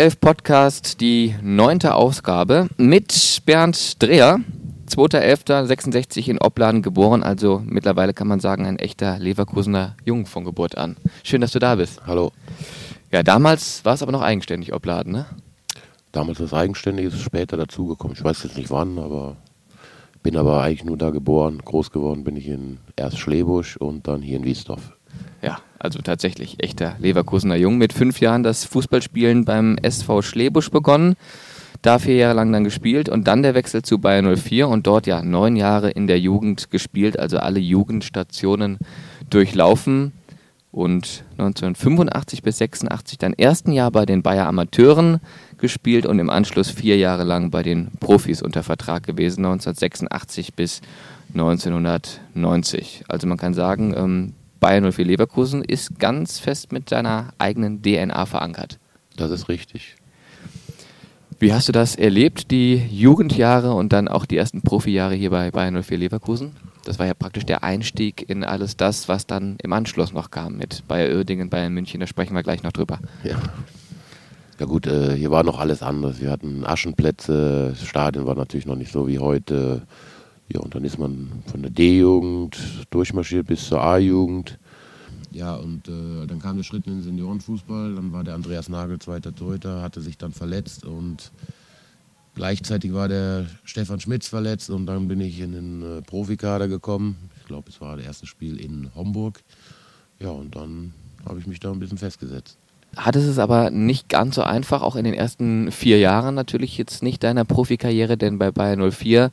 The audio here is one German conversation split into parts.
Startelf Podcast, die neunte Ausgabe mit Bernd Dreher. 2.11.66 in Opladen geboren, also mittlerweile kann man sagen, ein echter Leverkusener Jung von Geburt an. Schön, dass du da bist. Hallo. Ja, damals war es aber noch eigenständig Opladen, ne? Damals das Eigenständige ist später dazugekommen. Ich weiß jetzt nicht wann, aber bin aber eigentlich nur da geboren. Groß geworden bin ich in erst Schlebusch und dann hier in Wiesdorf. Ja, also tatsächlich echter Leverkusener Jung. Mit fünf Jahren das Fußballspielen beim SV Schlebusch begonnen. Da vier Jahre lang dann gespielt und dann der Wechsel zu Bayern 04 und dort ja neun Jahre in der Jugend gespielt, also alle Jugendstationen durchlaufen und 1985 bis 86 dann ersten Jahr bei den Bayer Amateuren gespielt und im Anschluss vier Jahre lang bei den Profis unter Vertrag gewesen, 1986 bis 1990. Also man kann sagen, ähm, Bayern 04 Leverkusen ist ganz fest mit seiner eigenen DNA verankert. Das ist richtig. Wie hast du das erlebt, die Jugendjahre und dann auch die ersten Profijahre hier bei Bayern 04 Leverkusen? Das war ja praktisch der Einstieg in alles das, was dann im Anschluss noch kam mit Bayer Oerdingen, Bayern München. Da sprechen wir gleich noch drüber. Ja. Ja gut, äh, hier war noch alles anders. Wir hatten Aschenplätze, das Stadion war natürlich noch nicht so wie heute. Ja, und dann ist man von der D-Jugend durchmarschiert bis zur A-Jugend. Ja, und äh, dann kam der Schritt in den Seniorenfußball. Dann war der Andreas Nagel zweiter Torhüter, hatte sich dann verletzt und gleichzeitig war der Stefan Schmitz verletzt und dann bin ich in den äh, Profikader gekommen. Ich glaube, es war das erste Spiel in Homburg. Ja, und dann habe ich mich da ein bisschen festgesetzt. Hattest es aber nicht ganz so einfach, auch in den ersten vier Jahren natürlich jetzt nicht deiner Profikarriere, denn bei Bayern 04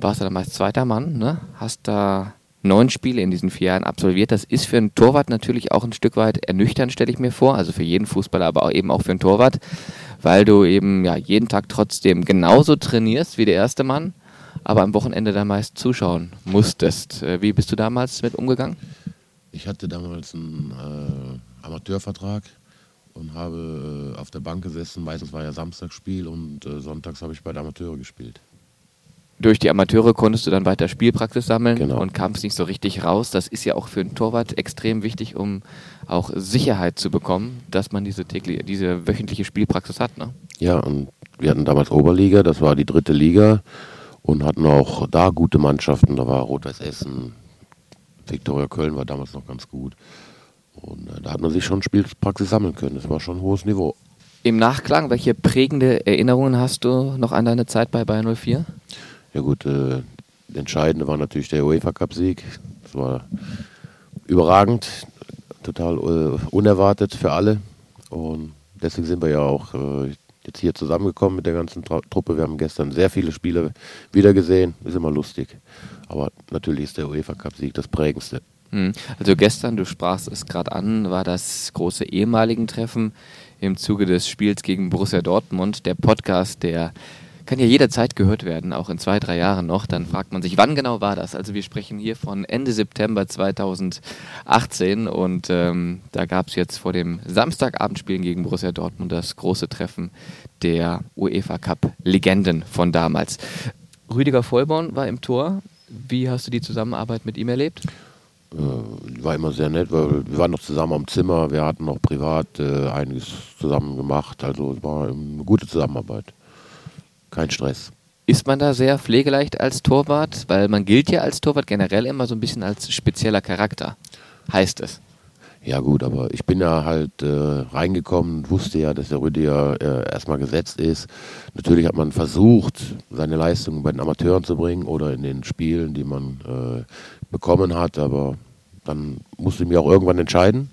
warst du damals zweiter Mann, ne? hast da neun Spiele in diesen vier Jahren absolviert. Das ist für einen Torwart natürlich auch ein Stück weit ernüchternd, stelle ich mir vor. Also für jeden Fußballer, aber auch eben auch für einen Torwart, weil du eben ja jeden Tag trotzdem genauso trainierst wie der erste Mann, aber am Wochenende dann meist zuschauen musstest. Äh, wie bist du damals mit umgegangen? Ich hatte damals einen äh, Amateurvertrag und habe äh, auf der Bank gesessen. Meistens war ja Samstagsspiel und äh, sonntags habe ich bei der Amateure gespielt durch die Amateure konntest du dann weiter Spielpraxis sammeln genau. und kamst nicht so richtig raus. Das ist ja auch für einen Torwart extrem wichtig, um auch Sicherheit zu bekommen, dass man diese, tägliche, diese wöchentliche Spielpraxis hat. Ne? Ja, und wir hatten damals Oberliga, das war die dritte Liga und hatten auch da gute Mannschaften. Da war Rot-Weiß Essen, Viktoria Köln war damals noch ganz gut. Und äh, da hat man sich schon Spielpraxis sammeln können. Das war schon ein hohes Niveau. Im Nachklang, welche prägende Erinnerungen hast du noch an deine Zeit bei Bayern 04? Ja gut, äh, entscheidende war natürlich der UEFA Cup Sieg. Das war überragend, total äh, unerwartet für alle. Und deswegen sind wir ja auch äh, jetzt hier zusammengekommen mit der ganzen Tra Truppe. Wir haben gestern sehr viele Spiele wiedergesehen. Ist immer lustig. Aber natürlich ist der UEFA Cup Sieg das prägendste. Hm. Also gestern, du sprachst es gerade an, war das große ehemaligen Treffen im Zuge des Spiels gegen Borussia Dortmund. Der Podcast, der kann ja jederzeit gehört werden, auch in zwei, drei Jahren noch. Dann fragt man sich, wann genau war das? Also wir sprechen hier von Ende September 2018 und ähm, da gab es jetzt vor dem Samstagabendspielen gegen Borussia Dortmund das große Treffen der UEFA Cup Legenden von damals. Rüdiger Vollborn war im Tor. Wie hast du die Zusammenarbeit mit ihm erlebt? Äh, war immer sehr nett, weil wir waren noch zusammen am Zimmer, wir hatten noch privat äh, einiges zusammen gemacht, also es war eine gute Zusammenarbeit kein Stress. Ist man da sehr pflegeleicht als Torwart? Weil man gilt ja als Torwart generell immer so ein bisschen als spezieller Charakter, heißt es. Ja gut, aber ich bin ja halt äh, reingekommen, wusste ja, dass der Rüdiger äh, erstmal gesetzt ist. Natürlich hat man versucht, seine Leistungen bei den Amateuren zu bringen oder in den Spielen, die man äh, bekommen hat, aber dann musste ich mich auch irgendwann entscheiden,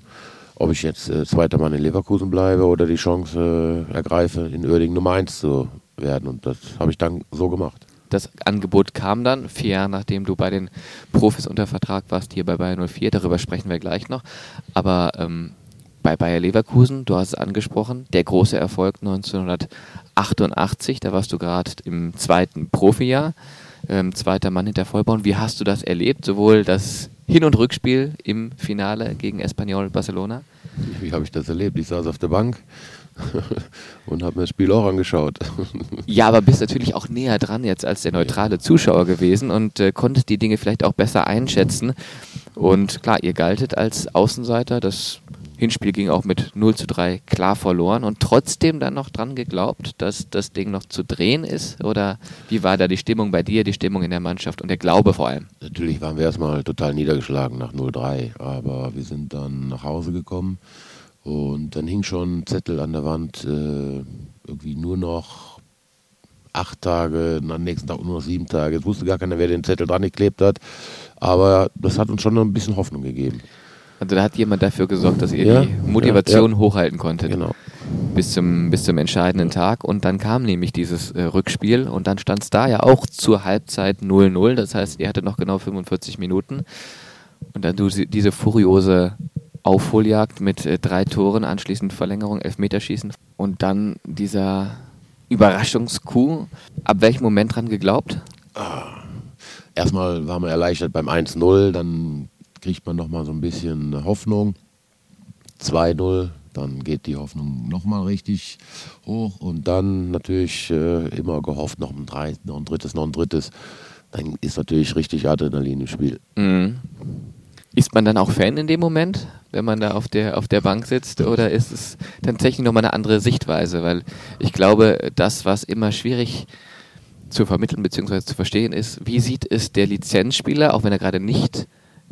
ob ich jetzt äh, zweiter Mann in Leverkusen bleibe oder die Chance äh, ergreife, in Uerdingen Nummer 1 zu werden. Und das habe ich dann so gemacht. Das Angebot kam dann, vier Jahre nachdem du bei den Profis unter Vertrag warst, hier bei Bayern 04. Darüber sprechen wir gleich noch. Aber ähm, bei Bayer Leverkusen, du hast es angesprochen, der große Erfolg 1988, da warst du gerade im zweiten Profijahr, ähm, zweiter Mann hinter Vollborn. Wie hast du das erlebt, sowohl das Hin- und Rückspiel im Finale gegen Espanyol Barcelona? Wie habe ich das erlebt? Ich saß auf der Bank und habe mir das Spiel auch angeschaut. ja, aber bist natürlich auch näher dran jetzt als der neutrale Zuschauer gewesen und äh, konntest die Dinge vielleicht auch besser einschätzen. Und klar, ihr galtet als Außenseiter, das Hinspiel ging auch mit 0 zu 3 klar verloren und trotzdem dann noch dran geglaubt, dass das Ding noch zu drehen ist? Oder wie war da die Stimmung bei dir, die Stimmung in der Mannschaft und der Glaube vor allem? Natürlich waren wir erstmal total niedergeschlagen nach 0-3, aber wir sind dann nach Hause gekommen und dann hing schon ein Zettel an der Wand, äh, irgendwie nur noch acht Tage, am nächsten Tag nur noch sieben Tage. Es wusste gar keiner, wer den Zettel dran geklebt hat, aber das hat uns schon noch ein bisschen Hoffnung gegeben. Also da hat jemand dafür gesorgt, dass ihr Ja, die Motivation ja, ja. hochhalten konntet. Genau. bis zum, bis zum entscheidenden Tag. Und dann kam nämlich dieses äh, Rückspiel und dann stand es da ja auch zur Halbzeit 0-0. Das heißt, ihr hattet noch genau 45 Minuten. Und dann du diese furiose Aufholjagd mit äh, drei Toren, anschließend Verlängerung, Elfmeterschießen und dann dieser Überraschungskuh. Ab welchem Moment dran geglaubt? Erstmal waren wir erleichtert beim 1-0, dann kriegt man nochmal so ein bisschen Hoffnung. 2-0, dann geht die Hoffnung nochmal richtig hoch und dann natürlich äh, immer gehofft, noch ein, drei, noch ein drittes, noch ein drittes. Dann ist natürlich richtig Adrenalin im Spiel. Mhm. Ist man dann auch Fan in dem Moment, wenn man da auf der, auf der Bank sitzt? Oder ist es tatsächlich nochmal eine andere Sichtweise? Weil ich glaube, das, was immer schwierig zu vermitteln bzw. zu verstehen ist, wie sieht es der Lizenzspieler, auch wenn er gerade nicht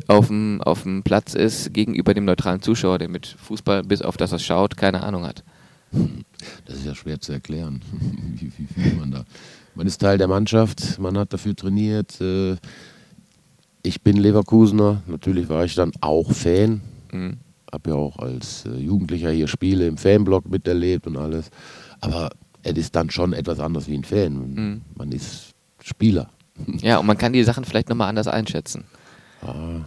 auf dem, auf dem Platz ist, gegenüber dem neutralen Zuschauer, der mit Fußball, bis auf das er schaut, keine Ahnung hat? Das ist ja schwer zu erklären. wie, wie fühlt man da? Man ist Teil der Mannschaft, man hat dafür trainiert. Äh, ich bin Leverkusener, natürlich war ich dann auch Fan. Mhm. Habe ja auch als äh, Jugendlicher hier Spiele im Fanblock miterlebt und alles. Aber es ist dann schon etwas anderes wie ein Fan. Mhm. Man ist Spieler. Ja, und man kann die Sachen vielleicht nochmal anders einschätzen. Ah,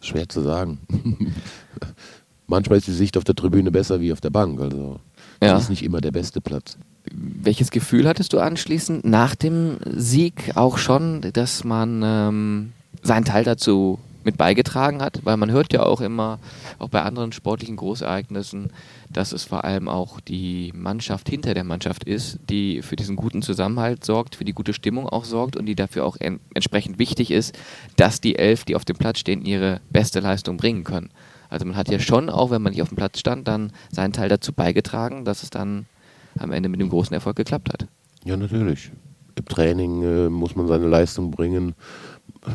schwer zu sagen. Manchmal ist die Sicht auf der Tribüne besser wie auf der Bank. Also das Ja. ist nicht immer der beste Platz. Welches Gefühl hattest du anschließend nach dem Sieg auch schon, dass man ähm, seinen Teil dazu mit beigetragen hat? Weil man hört ja auch immer, auch bei anderen sportlichen Großereignissen, dass es vor allem auch die Mannschaft hinter der Mannschaft ist, die für diesen guten Zusammenhalt sorgt, für die gute Stimmung auch sorgt und die dafür auch en entsprechend wichtig ist, dass die Elf, die auf dem Platz stehen, ihre beste Leistung bringen können. Also man hat ja schon, auch wenn man nicht auf dem Platz stand, dann seinen Teil dazu beigetragen, dass es dann am Ende mit dem großen Erfolg geklappt hat. Ja, natürlich. Im Training äh, muss man seine Leistung bringen.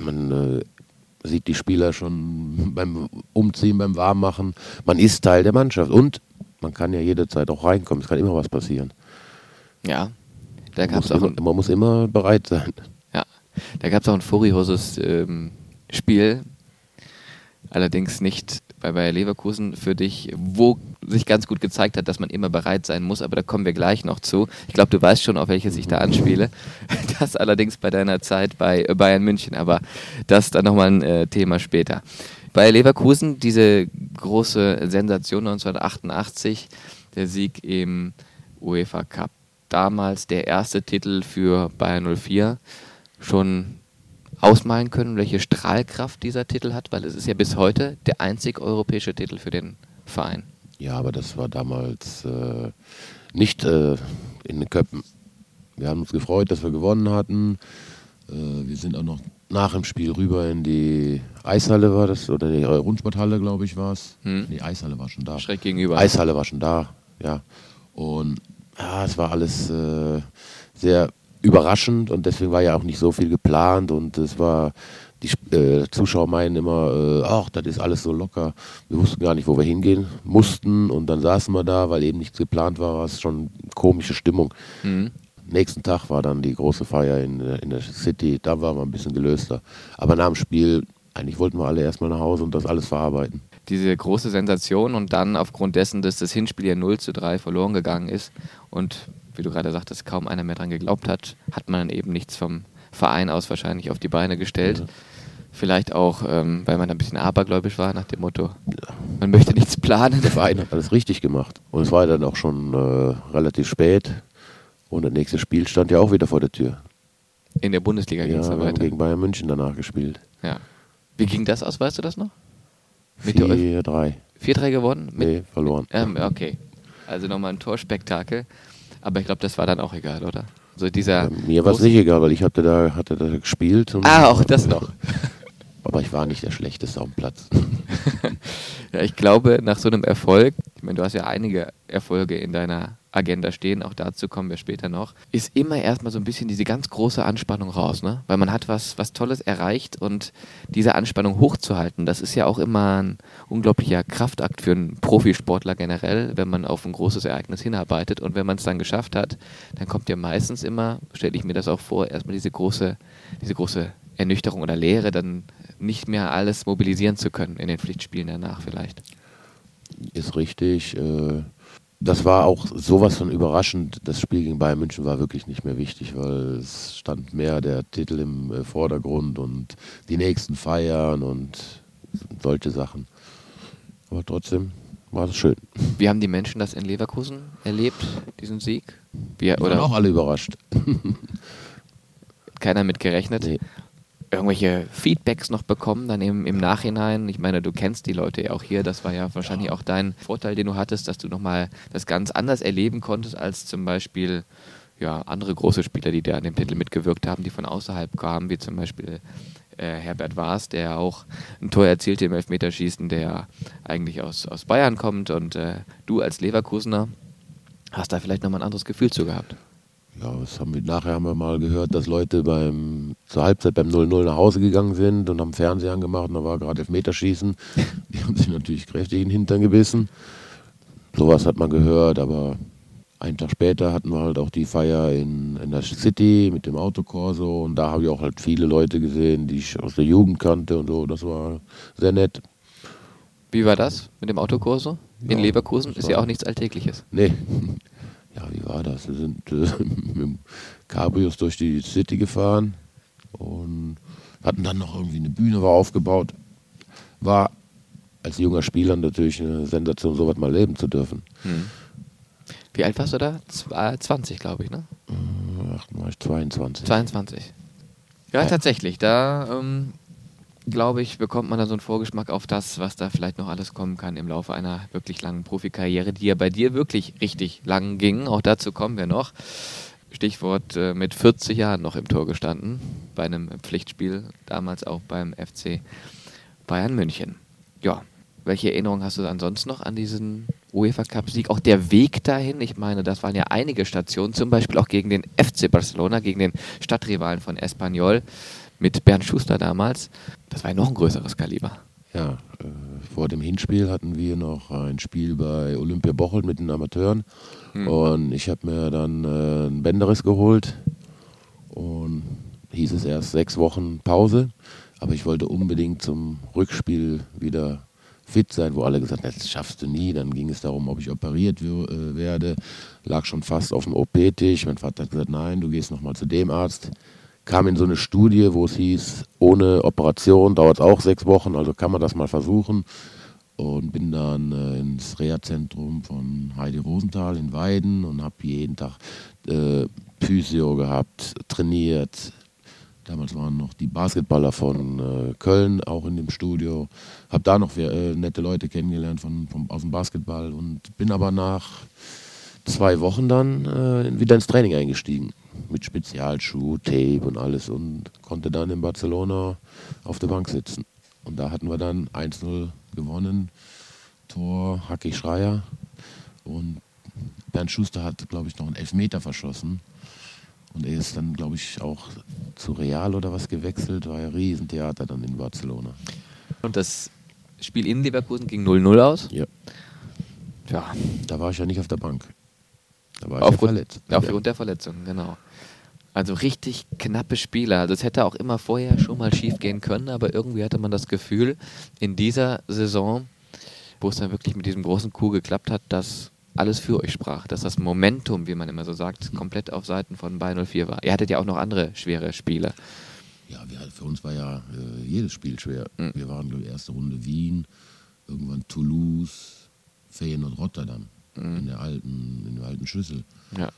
Man äh, sieht die Spieler schon beim Umziehen, beim Warmmachen. Man ist Teil der Mannschaft und man kann ja jederzeit auch reinkommen. Es kann immer was passieren. Ja, da gab es auch, immer, man muss immer bereit sein. ja, da gab's auch ein furioses ähm, Spiel, allerdings nicht bei Bayer Leverkusen für dich, wo sich ganz gut gezeigt hat, dass man immer bereit sein muss, aber da kommen wir gleich noch zu. Ich glaube, du weißt schon, auf welches ich da anspiele. Das allerdings bei deiner Zeit bei Bayern München, aber das dann nochmal ein äh, Thema später. Bei Leverkusen diese große Sensation 1988, der Sieg im UEFA Cup. Damals der erste Titel für Bayern 04. Schon ausmalen können, welche Strahlkraft dieser Titel hat, weil es ist ja bis heute der einzig europäische Titel für den Verein. Ja, aber das war damals äh, nicht äh, in den Köpfen. Wir haben uns gefreut, dass wir gewonnen hatten. Äh, wir sind auch noch nach dem Spiel rüber in die Eishalle war das, oder die Rundsporthalle, glaube ich, war es. Hm. Die Eishalle war schon da. Schräg gegenüber. Eishalle war schon da, ja. Und ja, es war alles äh, sehr überraschend und deswegen war ja auch nicht so viel geplant und es war, die äh, Zuschauer meinen immer, äh, ach, das ist alles so locker. Wir wussten gar nicht, wo wir hingehen mussten und dann saßen wir da, weil eben nichts geplant war, war es schon komische Stimmung. Mhm. Nächsten Tag war dann die große Feier in, der- in der City, da waren wir ein bisschen gelöster. Aber nach dem Spiel, eigentlich wollten wir alle erstmal nach Hause und das alles verarbeiten. Diese große Sensation und dann aufgrund dessen, dass das Hinspiel ja 0 zu 3 verloren gegangen ist und wie du gerade sagtest, kaum einer mehr dran geglaubt hat, hat man dann eben nichts vom Verein aus wahrscheinlich auf die Beine gestellt. Ja. Vielleicht auch, ähm, weil man ein bisschen abergläubisch war, nach dem Motto, man möchte nichts planen. Der Verein hat alles richtig gemacht. Und es war dann auch schon äh, relativ spät. Und das nächste Spiel stand ja auch wieder vor der Tür. In der Bundesliga ging Ja, es dann haben weiter. gegen Bayern München danach gespielt. Ja. Wie ging das aus, weißt du das noch? Mit der 4-3. 4-3 gewonnen? Mit, Nee, verloren. Ähm, okay. Also nochmal ein Torspektakel. Aber ich glaube, das war dann auch egal, oder? So dieser Äh, Mir war es nicht egal, weil ich hatte da, hatte da gespielt. Und Ah, auch das noch. Aber ich war nicht der Schlechteste dem Platz. ja, ich glaube, nach so einem Erfolg, ich meine, du hast ja einige Erfolge in deiner Agenda stehen, auch dazu kommen wir später noch, ist immer erstmal so ein bisschen diese ganz große Anspannung raus, ne? Weil man hat was, was Tolles erreicht und diese Anspannung hochzuhalten, das ist ja auch immer ein unglaublicher Kraftakt für einen Profisportler generell, wenn man auf ein großes Ereignis hinarbeitet und wenn man es dann geschafft hat, dann kommt ja meistens immer, stelle ich mir das auch vor, erstmal diese große, diese große Ernüchterung oder Leere, dann nicht mehr alles mobilisieren zu können in den Pflichtspielen danach vielleicht. Ist richtig. Äh das war auch sowas von überraschend. Das Spiel gegen Bayern München war wirklich nicht mehr wichtig, weil es stand mehr der Titel im äh, Vordergrund und die nächsten Feiern und solche Sachen. Aber trotzdem war es schön. Wie haben die Menschen das in Leverkusen erlebt, diesen Sieg? Wir, oder? waren auch alle überrascht. Keiner mit gerechnet? Nee irgendwelche Feedbacks noch bekommen, dann im, im Nachhinein? Ich meine, du kennst die Leute ja auch hier, das war ja wahrscheinlich auch dein Vorteil, den du hattest, dass du nochmal das ganz anders erleben konntest als zum Beispiel ja, andere große Spieler, die da an dem Titel mitgewirkt haben, die von außerhalb kamen, wie zum Beispiel äh, Herbert Waas, der auch ein Tor erzielte im Elfmeterschießen, der eigentlich aus, aus Bayern kommt und äh, du als Leverkusener hast da vielleicht nochmal ein anderes Gefühl zu gehabt. Ja, was haben wir, nachher haben wir mal gehört, dass Leute beim, zur Halbzeit beim 0-0 nach Hause gegangen sind und haben Fernseher angemacht und da war gerade Elfmeterschießen. Die haben sich natürlich kräftig in den Hintern gebissen. Sowas hat man gehört, aber einen Tag später hatten wir halt auch die Feier in, in der City mit dem Autokorso und da habe ich auch halt viele Leute gesehen, die ich aus der Jugend kannte und so. Das war sehr nett. Wie war das mit dem Autokorso in ja, Leverkusen? Ist ja auch nichts Alltägliches. Nee, ja, wie war das? Wir sind äh, mit dem Cabrios durch die City gefahren und hatten dann noch irgendwie eine Bühne war aufgebaut. War als junger Spieler natürlich eine Sensation, sowas mal leben zu dürfen. Hm. Wie alt warst du da? 20, glaube ich, ne? Ach, war ich 22. 22. Ja, ja. tatsächlich. Da ähm, glaube ich, bekommt man da so einen Vorgeschmack auf das, was da vielleicht noch alles kommen kann im Laufe einer wirklich langen Profikarriere, die ja bei dir wirklich richtig lang ging. Auch dazu kommen wir noch. Stichwort äh, mit 40 Jahren noch im Tor gestanden, bei einem Pflichtspiel, damals auch beim FC Bayern München. Ja, welche Erinnerungen hast du ansonsten noch an diesen UEFA Cup Sieg? Auch der Weg dahin, ich meine, das waren ja einige Stationen, zum Beispiel auch gegen den FC Barcelona, gegen den Stadtrivalen von Espanyol mit Bernd Schuster damals. Das war ja noch ein größeres Kaliber. Ja, äh, vor dem Hinspiel hatten wir noch ein Spiel bei Olympia Bocholt mit den Amateuren. Hm. Und ich habe mir dann äh, einen Bänderriss geholt. Und hieß es erst sechs Wochen Pause. Aber ich wollte unbedingt zum Rückspiel wieder fit sein, wo alle gesagt haben, das schaffst du nie. Dann ging es darum, ob ich operiert äh, werde. Lag schon fast auf dem OP-Tisch. Mein Vater hat gesagt, nein, du gehst nochmal zu dem Arzt kam in so eine Studie, wo es hieß, ohne Operation dauert es auch sechs Wochen, also kann man das mal versuchen. Und bin dann äh, ins Reha-Zentrum von Heidi Rosenthal in Weiden und habe jeden Tag äh, Physio gehabt, trainiert. Damals waren noch die Basketballer von äh, Köln auch in dem Studio. Habe da noch äh, nette Leute kennengelernt von, von, aus dem Basketball und bin aber nach zwei Wochen dann äh, wieder ins Training eingestiegen mit Spezialschuh, Tape und alles und konnte dann in Barcelona auf der Bank sitzen. Und da hatten wir dann 1-0 gewonnen. Tor Hacki Schreier. Und Bernd Schuster hat, glaube ich, noch einen Elfmeter verschossen. Und er ist dann, glaube ich, auch zu Real oder was gewechselt. War ja Riesentheater dann in Barcelona. Und das Spiel in Leverkusen ging 0-0 aus? Ja. Ja. Da war ich ja nicht auf der Bank. Da war aufgrund, ja verletzt. Aufgrund der Verletzung, genau. Also richtig knappe Spiele. Also es hätte auch immer vorher schon mal schief gehen können, aber irgendwie hatte man das Gefühl, in dieser Saison, wo es dann wirklich mit diesem großen Coup geklappt hat, dass alles für euch sprach, dass das Momentum, wie man immer so sagt, komplett auf Seiten von Bayern 04 war. Ihr hattet ja auch noch andere schwere Spiele. Ja, wir, für uns war ja äh, jedes Spiel schwer. Mhm. Wir waren, glaube ich, erste Runde Wien, irgendwann Toulouse, Feyenoord, Rotterdam mhm. in, der alten, in der alten Schüssel. Ja.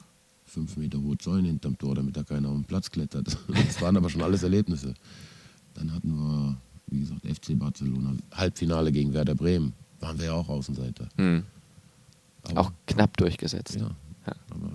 Fünf Meter hohe Zäune hinterm Tor, damit da keiner auf den Platz klettert. Das waren aber schon alles Erlebnisse. Dann hatten wir, wie gesagt, FC Barcelona, Halbfinale gegen Werder Bremen. Waren wir ja auch Außenseiter. Mhm. auch knapp durchgesetzt. Ja. ja. Aber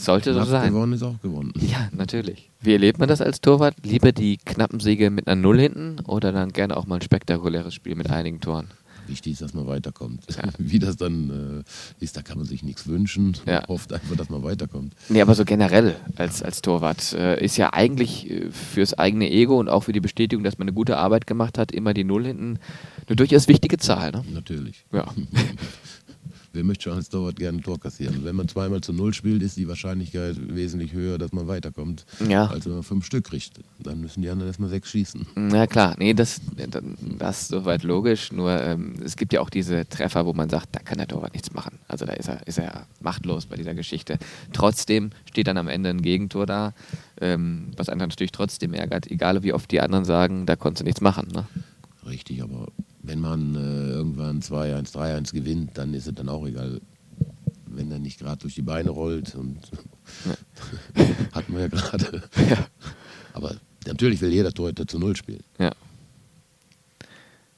Sollte so Knapp sein. Gewonnen ist auch gewonnen. Ja, natürlich. Wie erlebt man das als Torwart? Lieber die knappen Siege mit einer Null hinten oder dann gerne auch mal ein spektakuläres Spiel mit einigen Toren? Wichtig ist, dass man weiterkommt. Ja. Wie das dann äh, ist, da kann man sich nichts wünschen. Man Ja. hofft einfach, dass man weiterkommt. Nee, aber so generell als, als Torwart äh, ist ja eigentlich äh, fürs eigene Ego und auch für die Bestätigung, dass man eine gute Arbeit gemacht hat, immer die Null hinten eine durchaus wichtige Zahl. Ne? Natürlich. Ja. Wer möchte schon als Torwart gerne ein Tor kassieren? Wenn man zweimal zu Null spielt, ist die Wahrscheinlichkeit wesentlich höher, dass man weiterkommt, Ja. als wenn man fünf Stück kriegt. Dann müssen die anderen erstmal sechs schießen. Na klar, nee, das, das ist soweit logisch. Nur ähm, es gibt ja auch diese Treffer, wo man sagt, da kann der Torwart nichts machen. Also da ist er, ist er machtlos bei dieser Geschichte. Trotzdem steht dann am Ende ein Gegentor da, ähm, was einen natürlich trotzdem ärgert, egal wie oft die anderen sagen, da konntest du nichts machen. Ne? Richtig, aber wenn man äh, irgendwann 2-1, 3-1 gewinnt, dann ist es dann auch egal, wenn er nicht gerade durch die Beine rollt. Und hatten wir ja gerade. Ja. Aber natürlich will jeder Torhüter zu Null spielen. ja.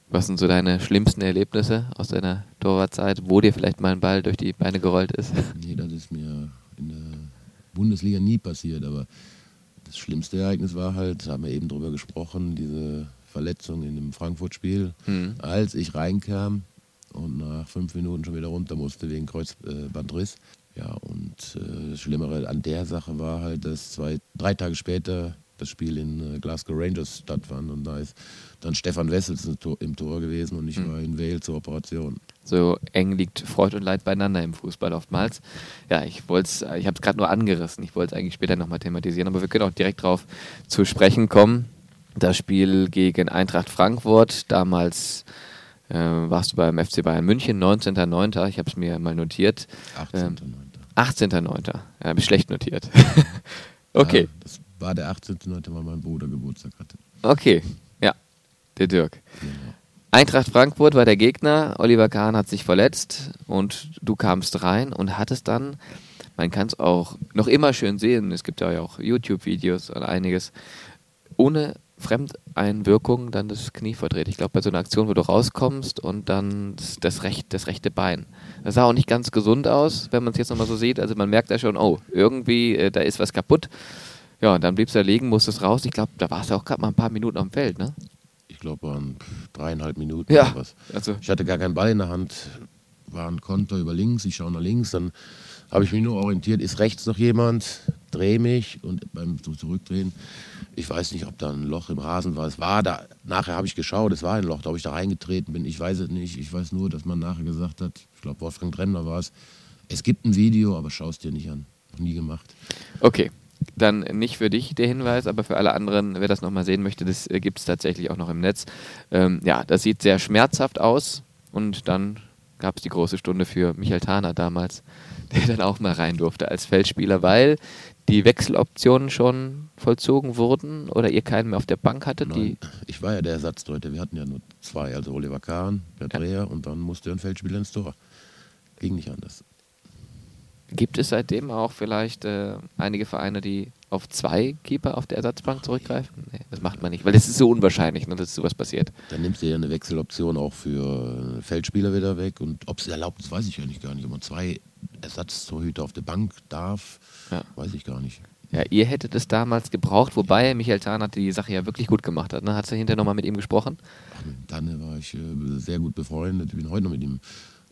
Was sind so deine schlimmsten Erlebnisse aus deiner Torwartzeit, wo dir vielleicht mal ein Ball durch die Beine gerollt ist? Nee, das ist mir in der Bundesliga nie passiert, aber das schlimmste Ereignis war halt, da haben wir eben drüber gesprochen, diese Verletzung in dem Frankfurt-Spiel, Mhm. als ich reinkam und nach fünf Minuten schon wieder runter musste wegen Kreuzbandriss. Ja, und äh, das Schlimmere an der Sache war halt, dass zwei, drei Tage später das Spiel in äh, Glasgow Rangers stattfand und da ist dann Stefan Wessels im Tor, im Tor gewesen und ich Mhm. war in Wales zur Operation. So eng liegt Freud und Leid beieinander im Fußball oftmals. Ja, ich wollte ich habe es gerade nur angerissen. Ich wollte es eigentlich später nochmal thematisieren, aber wir können auch direkt drauf zu sprechen kommen. Das Spiel gegen Eintracht Frankfurt, damals äh, warst du beim FC Bayern München, 19.09. Ich habe es mir mal notiert. 18. Ähm, 18.09. Ja, habe ich schlecht notiert. okay, Ja, das war der 18.9., weil mein Bruder Geburtstag hatte. okay. Ja, der Dirk. Genau. Eintracht Frankfurt war der Gegner, Oliver Kahn hat sich verletzt und du kamst rein und hattest dann, man kann es auch noch immer schön sehen, es gibt ja auch YouTube-Videos und einiges, ohne Fremdeinwirkung dann das Knie verdreht. Ich glaube, bei so einer Aktion, wo du rauskommst und dann das, das, recht, das rechte Bein. Das sah auch nicht ganz gesund aus, wenn man es jetzt nochmal so sieht. Also man merkt da schon, oh, irgendwie, äh, da ist was kaputt. Ja, und dann bliebst du da liegen, musstest raus. Ich glaube, da warst du auch gerade mal ein paar Minuten am Feld, ne? Ich glaube, waren dreieinhalb Minuten Ja. oder was. Also, Ich hatte gar keinen Ball in der Hand, war ein Konter über links, ich schaue nach links, dann habe ich mich nur orientiert, ist rechts noch jemand, drehe mich und beim Zurückdrehen, ich weiß nicht, ob da ein Loch im Rasen war. Es war da, nachher habe ich geschaut, es war ein Loch, da ob ich da reingetreten bin, ich weiß es nicht. Ich weiß nur, dass man nachher gesagt hat, ich glaube, Wolfgang Tremner war es, es gibt ein Video, aber schau es dir nicht an. Noch nie gemacht. Okay, dann nicht für dich der Hinweis, aber für alle anderen, wer das nochmal sehen möchte, das äh, gibt es tatsächlich auch noch im Netz. Ähm, ja, das sieht sehr schmerzhaft aus und dann gab es die große Stunde für Michael Tahner damals, der dann auch mal rein durfte als Feldspieler, weil die Wechseloptionen schon vollzogen wurden oder ihr keinen mehr auf der Bank hattet. Die, Nein, ich war ja der Ersatztorhüter. Wir hatten ja nur zwei, also Oliver Kahn, der Ja. Dreher und dann musste ein Feldspieler ins Tor. Ging nicht anders. Gibt es seitdem auch vielleicht äh, einige Vereine, die auf zwei Keeper auf der Ersatzbank zurückgreifen? Nee, das macht man nicht, weil es ist so unwahrscheinlich, ne, dass sowas passiert. Dann nimmst du ja eine Wechseloption auch für Feldspieler wieder weg. Und ob es erlaubt ist, weiß ich ja nicht gar nicht. Ob man zwei Ersatztorhüter auf der Bank darf, Ja. weiß ich gar nicht. Ja, ihr hättet es damals gebraucht, wobei Michael Tahn hat die Sache ja wirklich gut gemacht hat. Ne? Hast du hinterher nochmal mit ihm gesprochen? Ach, mit Danne war ich äh, sehr gut befreundet. Ich bin heute noch mit ihm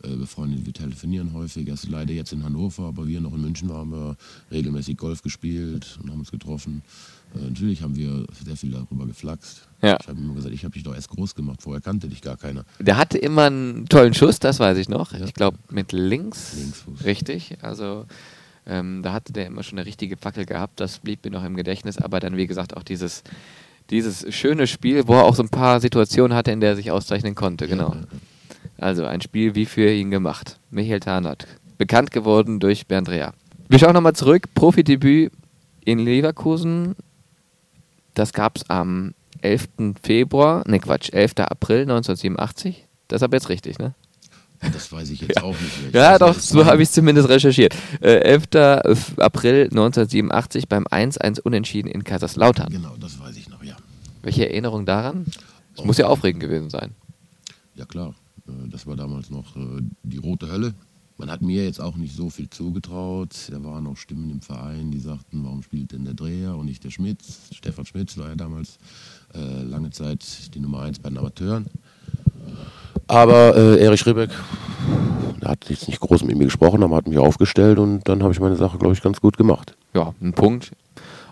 äh, befreundet. Wir telefonieren häufig. Er ist leider jetzt in Hannover, aber wir noch in München waren wir regelmäßig Golf gespielt und haben uns getroffen. Äh, natürlich haben wir sehr viel darüber geflaxt. Ja. Ich habe immer gesagt, ich habe dich doch erst groß gemacht. Vorher kannte dich gar keiner. Der hatte immer einen tollen Schuss, das weiß ich noch. Ja. Ich glaube mit links. Linksfuß. Richtig. Also ähm, da hatte der immer schon eine richtige Fackel gehabt. Das blieb mir noch im Gedächtnis. Aber dann, wie gesagt, auch dieses, dieses schöne Spiel, wo er auch so ein paar Situationen hatte, in der er sich auszeichnen konnte. Genau. Ja, Also ein Spiel wie für ihn gemacht. Michael Tarnert. Bekannt geworden durch Bernd Rea. Wir schauen nochmal zurück. Profidebüt in Leverkusen. Das gab es am 11. Februar, ne Quatsch, 11. April 1987. Das ist aber jetzt richtig, ne? Das weiß ich jetzt Ja. auch nicht Ja, doch, so habe ich es zumindest recherchiert. Äh, 11. April 1987 beim 1-1 Unentschieden in Kaiserslautern. Genau, das weiß ich noch, ja. Welche Erinnerung daran? Es Oh. muss ja aufregend gewesen sein. Ja klar, das war damals noch äh, die rote Hölle. Man hat mir jetzt auch nicht so viel zugetraut. Da waren auch Stimmen im Verein, die sagten, warum spielt denn der Dreher und nicht der Schmitz? Stefan Schmitz war ja damals äh, lange Zeit die Nummer 1 bei den Amateuren. Aber äh, Erich Ribbeck hat jetzt nicht groß mit mir gesprochen, aber hat mich aufgestellt und dann habe ich meine Sache, glaube ich, ganz gut gemacht. Ja, ein Punkt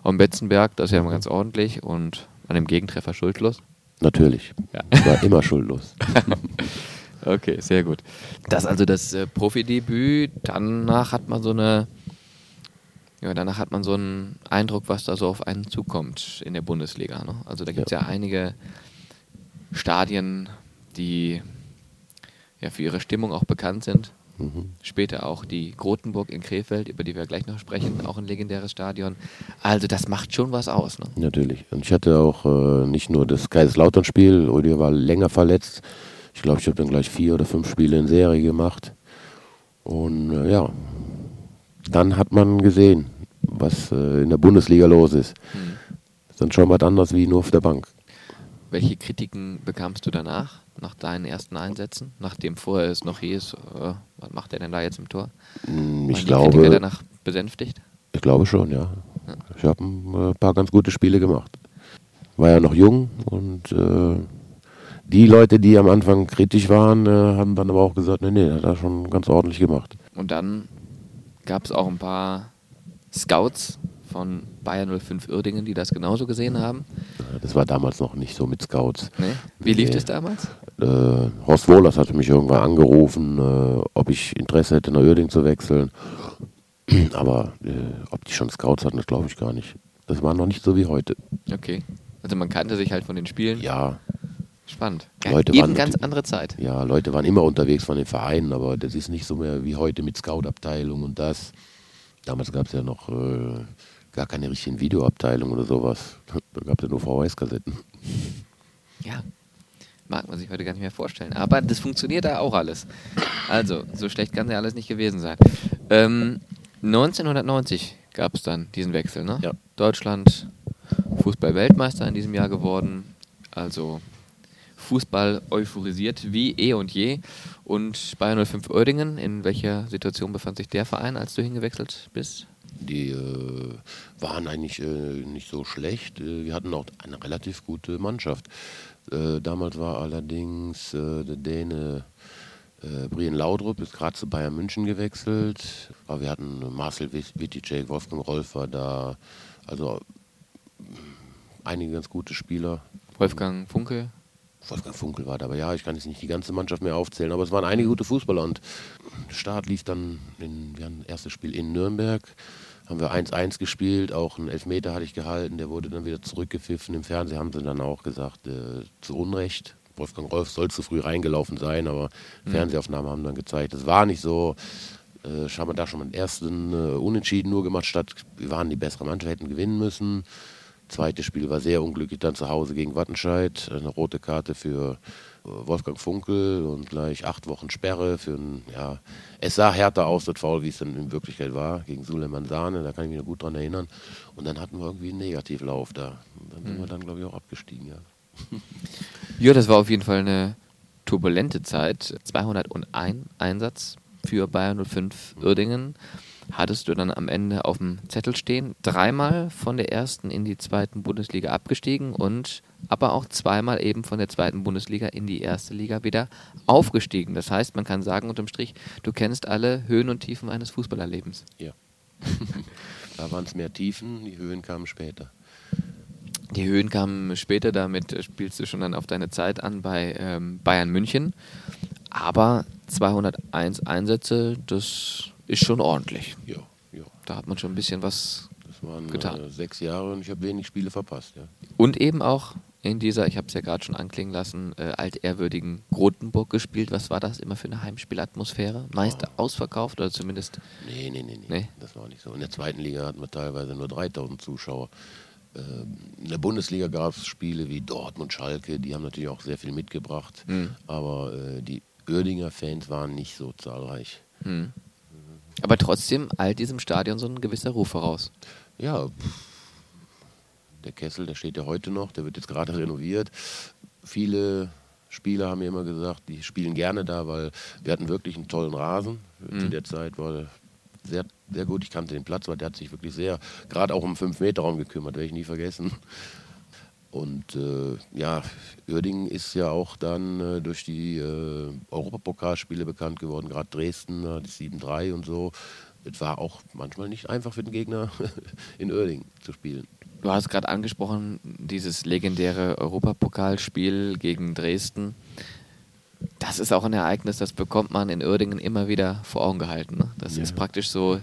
am Betzenberg, das ist ja immer ganz ordentlich und an dem Gegentreffer schuldlos. Natürlich. Ja. Ich war immer schuldlos. okay, sehr gut. Das ist also das äh, Profidebüt. Danach hat man so eine, ja, danach hat man so einen Eindruck, was da so auf einen zukommt in der Bundesliga. Ne? Also da gibt es ja. ja einige Stadien, die ja für ihre Stimmung auch bekannt sind. Mhm. Später auch die Grotenburg in Krefeld, über die wir gleich noch sprechen, auch ein legendäres Stadion. Also das macht schon was aus. Ne? Natürlich. Und ich hatte auch äh, nicht nur das Kaiserslautern-Spiel, Rüdiger war länger verletzt. Ich glaube, ich habe dann gleich vier oder fünf Spiele in Serie gemacht. Und äh, ja, dann hat man gesehen, was äh, in der Bundesliga los ist. Mhm. Das ist dann schon was anderes wie nur auf der Bank. Welche Kritiken bekamst du danach? nach deinen ersten Einsätzen, nachdem vorher es noch hieß, äh, was macht er denn da jetzt im Tor? Mm, ich glaube. Kritiker danach besänftigt? Ich glaube schon, ja. ja. Ich habe ein äh, paar ganz gute Spiele gemacht. War ja noch jung und äh, die Leute, die am Anfang kritisch waren, äh, haben dann aber auch gesagt, nee, nee, hat er schon ganz ordentlich gemacht. Und dann gab es auch ein paar Scouts, von Bayern 05 Uerdingen, die das genauso gesehen haben. Das war damals noch nicht so mit Scouts. Nee? Wie lief nee. das damals? Äh, Horst Wohlers hatte mich irgendwann angerufen, äh, ob ich Interesse hätte, nach Uerdingen zu wechseln. Aber äh, ob die schon Scouts hatten, das glaube ich gar nicht. Das war noch nicht so wie heute. Okay. Also man kannte sich halt von den Spielen. Ja. Spannend. Leute Eben waren ganz andere Zeit. Ja, Leute waren immer unterwegs von den Vereinen, aber das ist nicht so mehr wie heute mit Scout-Abteilung und das. Damals gab es ja noch äh, gar keine richtigen Videoabteilungen oder sowas. Da gab es ja nur VHS-Kassetten. Ja, mag man sich heute gar nicht mehr vorstellen. Aber das funktioniert da auch alles. Also, so schlecht kann ja alles nicht gewesen sein. Ähm, 1990 gab es dann diesen Wechsel. Ne? Ja. Deutschland Fußball-Weltmeister in diesem Jahr geworden. Also Fußball euphorisiert wie eh und je. Und Bayern 05 Oerdingen, in welcher Situation befand sich der Verein, als du hingewechselt bist? Die äh, waren eigentlich äh, nicht so schlecht. Äh, wir hatten auch eine relativ gute Mannschaft. Äh, damals war allerdings äh, der Däne äh, Brien Laudrup, ist gerade zu Bayern München gewechselt. Aber wir hatten Marcel Witticek, Wolfgang Rolf war da. Also einige ganz gute Spieler. Wolfgang Funke? Wolfgang Funkel war da, aber ja, ich kann jetzt nicht die ganze Mannschaft mehr aufzählen, aber es waren einige gute Fußballer und der Start lief dann, in, wir hatten das erste Spiel in Nürnberg, haben wir 1-1 gespielt, auch einen Elfmeter hatte ich gehalten, der wurde dann wieder zurückgepfiffen. Im Fernsehen haben sie dann auch gesagt, äh, zu Unrecht. Wolfgang Rolf soll zu früh reingelaufen sein, aber mhm. Fernsehaufnahmen haben dann gezeigt, es war nicht so. Äh, haben wir da schon mal den ersten äh, Unentschieden nur gemacht, statt wir waren die bessere Mannschaft, hätten gewinnen müssen. Zweites Spiel war sehr unglücklich, dann zu Hause gegen Wattenscheid. Eine rote Karte für äh, Wolfgang Funkel und gleich acht Wochen Sperre für ein, ja, es sah härter aus, das Foul, wie es dann in Wirklichkeit war, gegen Suleiman Sahne, da kann ich mich noch gut dran erinnern. Und dann hatten wir irgendwie einen Negativlauf da. Dann sind mhm. wir dann, glaube ich, auch abgestiegen, ja. ja, das war auf jeden Fall eine turbulente Zeit. 201 Einsatz für Bayern 05 Uerdingen hattest du dann am Ende auf dem Zettel stehen. Dreimal von der ersten in die zweiten Bundesliga abgestiegen und aber auch zweimal eben von der zweiten Bundesliga in die erste Liga wieder aufgestiegen. Das heißt, man kann sagen unterm Strich, du kennst alle Höhen und Tiefen eines Fußballerlebens. Ja. da waren es mehr Tiefen, die Höhen kamen später. Die Höhen kamen später, damit spielst du schon dann auf deine Zeit an bei ähm, Bayern München. Aber 201 Einsätze, das ist schon ordentlich. Ja, ja. Da hat man schon ein bisschen was das waren, getan. Äh, sechs Jahre und ich habe wenig Spiele verpasst. Ja. Und eben auch in dieser, ich habe es ja gerade schon anklingen lassen, äh, altehrwürdigen Grotenburg gespielt. Was war das immer für eine Heimspielatmosphäre? Meist oh. ausverkauft oder zumindest? Nee, nee, nee, nee, nee. Das war nicht so. In der zweiten Liga hatten wir teilweise nur 3000 Zuschauer. Ähm, in der Bundesliga gab es Spiele wie Dortmund, Schalke, die haben natürlich auch sehr viel mitgebracht. Mhm. Aber äh, die Oerdinger Fans waren nicht so zahlreich. Mhm. Aber trotzdem all diesem Stadion so ein gewisser Ruf voraus. Ja, der Kessel, der steht ja heute noch, der wird jetzt gerade renoviert. Viele Spieler haben mir immer gesagt, die spielen gerne da, weil wir hatten wirklich einen tollen Rasen. Mhm. Zu der Zeit war sehr, sehr gut. Ich kannte den Platz, weil der hat sich wirklich sehr, gerade auch um 5-Meter-Raum gekümmert, werde ich nie vergessen. Und äh, ja, Uerdingen ist ja auch dann äh, durch die äh, Europapokalspiele bekannt geworden, gerade Dresden, äh, die 7-3 und so. Es war auch manchmal nicht einfach für den Gegner in Uerdingen zu spielen. Du hast gerade angesprochen, dieses legendäre Europapokalspiel gegen Dresden. Das ist auch ein Ereignis, das bekommt man in Uerdingen immer wieder vor Augen gehalten. Ne? Das ja. ist praktisch so,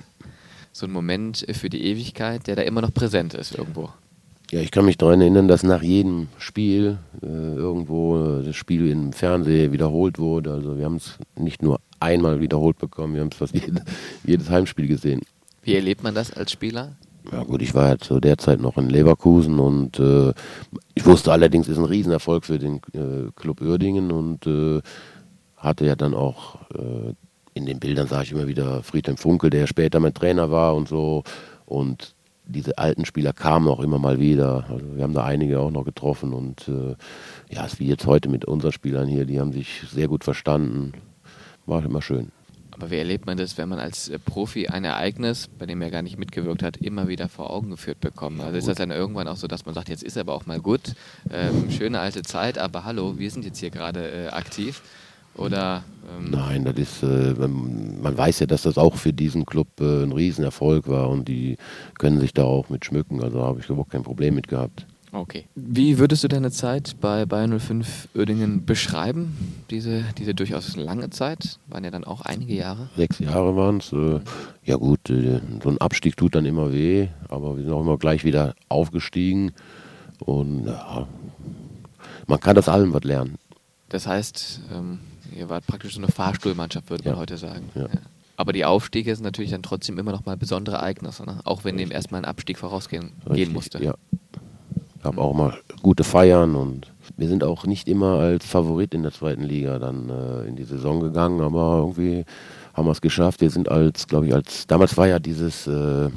so ein Moment für die Ewigkeit, der da immer noch präsent ist irgendwo. Ja, ich kann mich daran erinnern, dass nach jedem Spiel äh, irgendwo das Spiel im Fernsehen wiederholt wurde. Also wir haben es nicht nur einmal wiederholt bekommen, wir haben es fast jede, jedes Heimspiel gesehen. Wie erlebt man das als Spieler? Ja gut, ich war ja zu der Zeit noch in Leverkusen und äh, ich wusste allerdings, es ist ein Riesenerfolg für den äh, Club Uerdingen und äh, hatte ja dann auch äh, in den Bildern sah ich immer wieder Friedhelm Funkel, der später mein Trainer war und so und diese alten Spieler kamen auch immer mal wieder. Also wir haben da einige auch noch getroffen und äh, ja, es ist wie jetzt heute mit unseren Spielern hier, die haben sich sehr gut verstanden. War immer schön. Aber wie erlebt man das, wenn man als äh, Profi ein Ereignis, bei dem er gar nicht mitgewirkt hat, immer wieder vor Augen geführt bekommt? Also ist das dann irgendwann auch so, dass man sagt, jetzt ist aber auch mal gut, ähm, schöne alte Zeit, aber hallo, wir sind jetzt hier gerade äh, aktiv. Oder, ähm Nein, das ist, äh, man weiß ja, dass das auch für diesen Club äh, ein Riesenerfolg war und die können sich da auch mit schmücken. Also habe ich überhaupt kein Problem mit gehabt. Okay. Wie würdest du deine Zeit bei Bayern 05 Uerdingen beschreiben? Diese, diese durchaus lange Zeit, waren ja dann auch einige Jahre. Sechs Jahre waren es. Äh, ja gut, äh, so ein Abstieg tut dann immer weh, aber wir sind auch immer gleich wieder aufgestiegen und ja, man kann das allem was lernen. Das heißt, ähm, ihr wart praktisch so eine Fahrstuhlmannschaft, würde ja. man heute sagen. Ja. Aber die Aufstiege sind natürlich dann trotzdem immer noch mal besondere Ereignisse, ne? auch wenn dem erstmal ein Abstieg vorausgehen gehen musste. Ja, gab auch mal gute Feiern und wir sind auch nicht immer als Favorit in der zweiten Liga dann äh, in die Saison gegangen, aber irgendwie haben wir es geschafft. Wir sind als, glaube ich, als damals war ja dieses äh,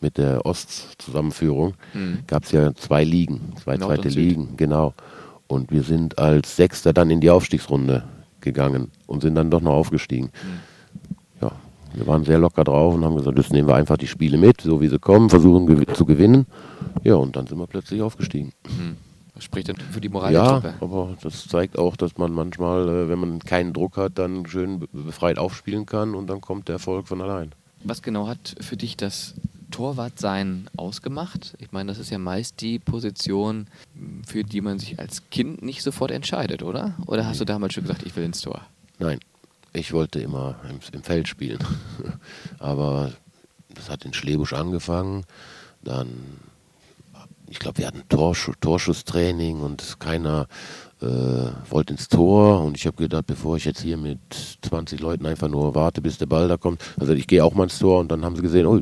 mit der Ostzusammenführung, mhm. gab es ja zwei Ligen, zwei Nord zweite Ligen, genau. Und wir sind als Sechster dann in die Aufstiegsrunde gegangen und sind dann doch noch aufgestiegen. Ja, wir waren sehr locker drauf und haben gesagt, das nehmen wir einfach die Spiele mit, so wie sie kommen, versuchen gew zu gewinnen. Ja, und dann sind wir plötzlich aufgestiegen. Mhm. Was spricht denn für die Moral ja, der Truppe? aber das zeigt auch, dass man manchmal, äh, wenn man keinen Druck hat, dann schön befreit aufspielen kann und dann kommt der Erfolg von allein. Was genau hat für dich das Torwartsein ausgemacht? Ich meine, das ist ja meist die Position, für die man sich als Kind nicht sofort entscheidet, oder? Oder hast du damals schon gesagt, ich will ins Tor? Nein, ich wollte immer im, im Feld spielen. aber das hat in Schlebusch angefangen, dann ich glaube, wir hatten Torsch Torschusstraining und keiner äh, wollte ins Tor. Und ich habe gedacht, bevor ich jetzt hier mit 20 Leuten einfach nur warte, bis der Ball da kommt, also ich gehe auch mal ins Tor und dann haben sie gesehen, oh,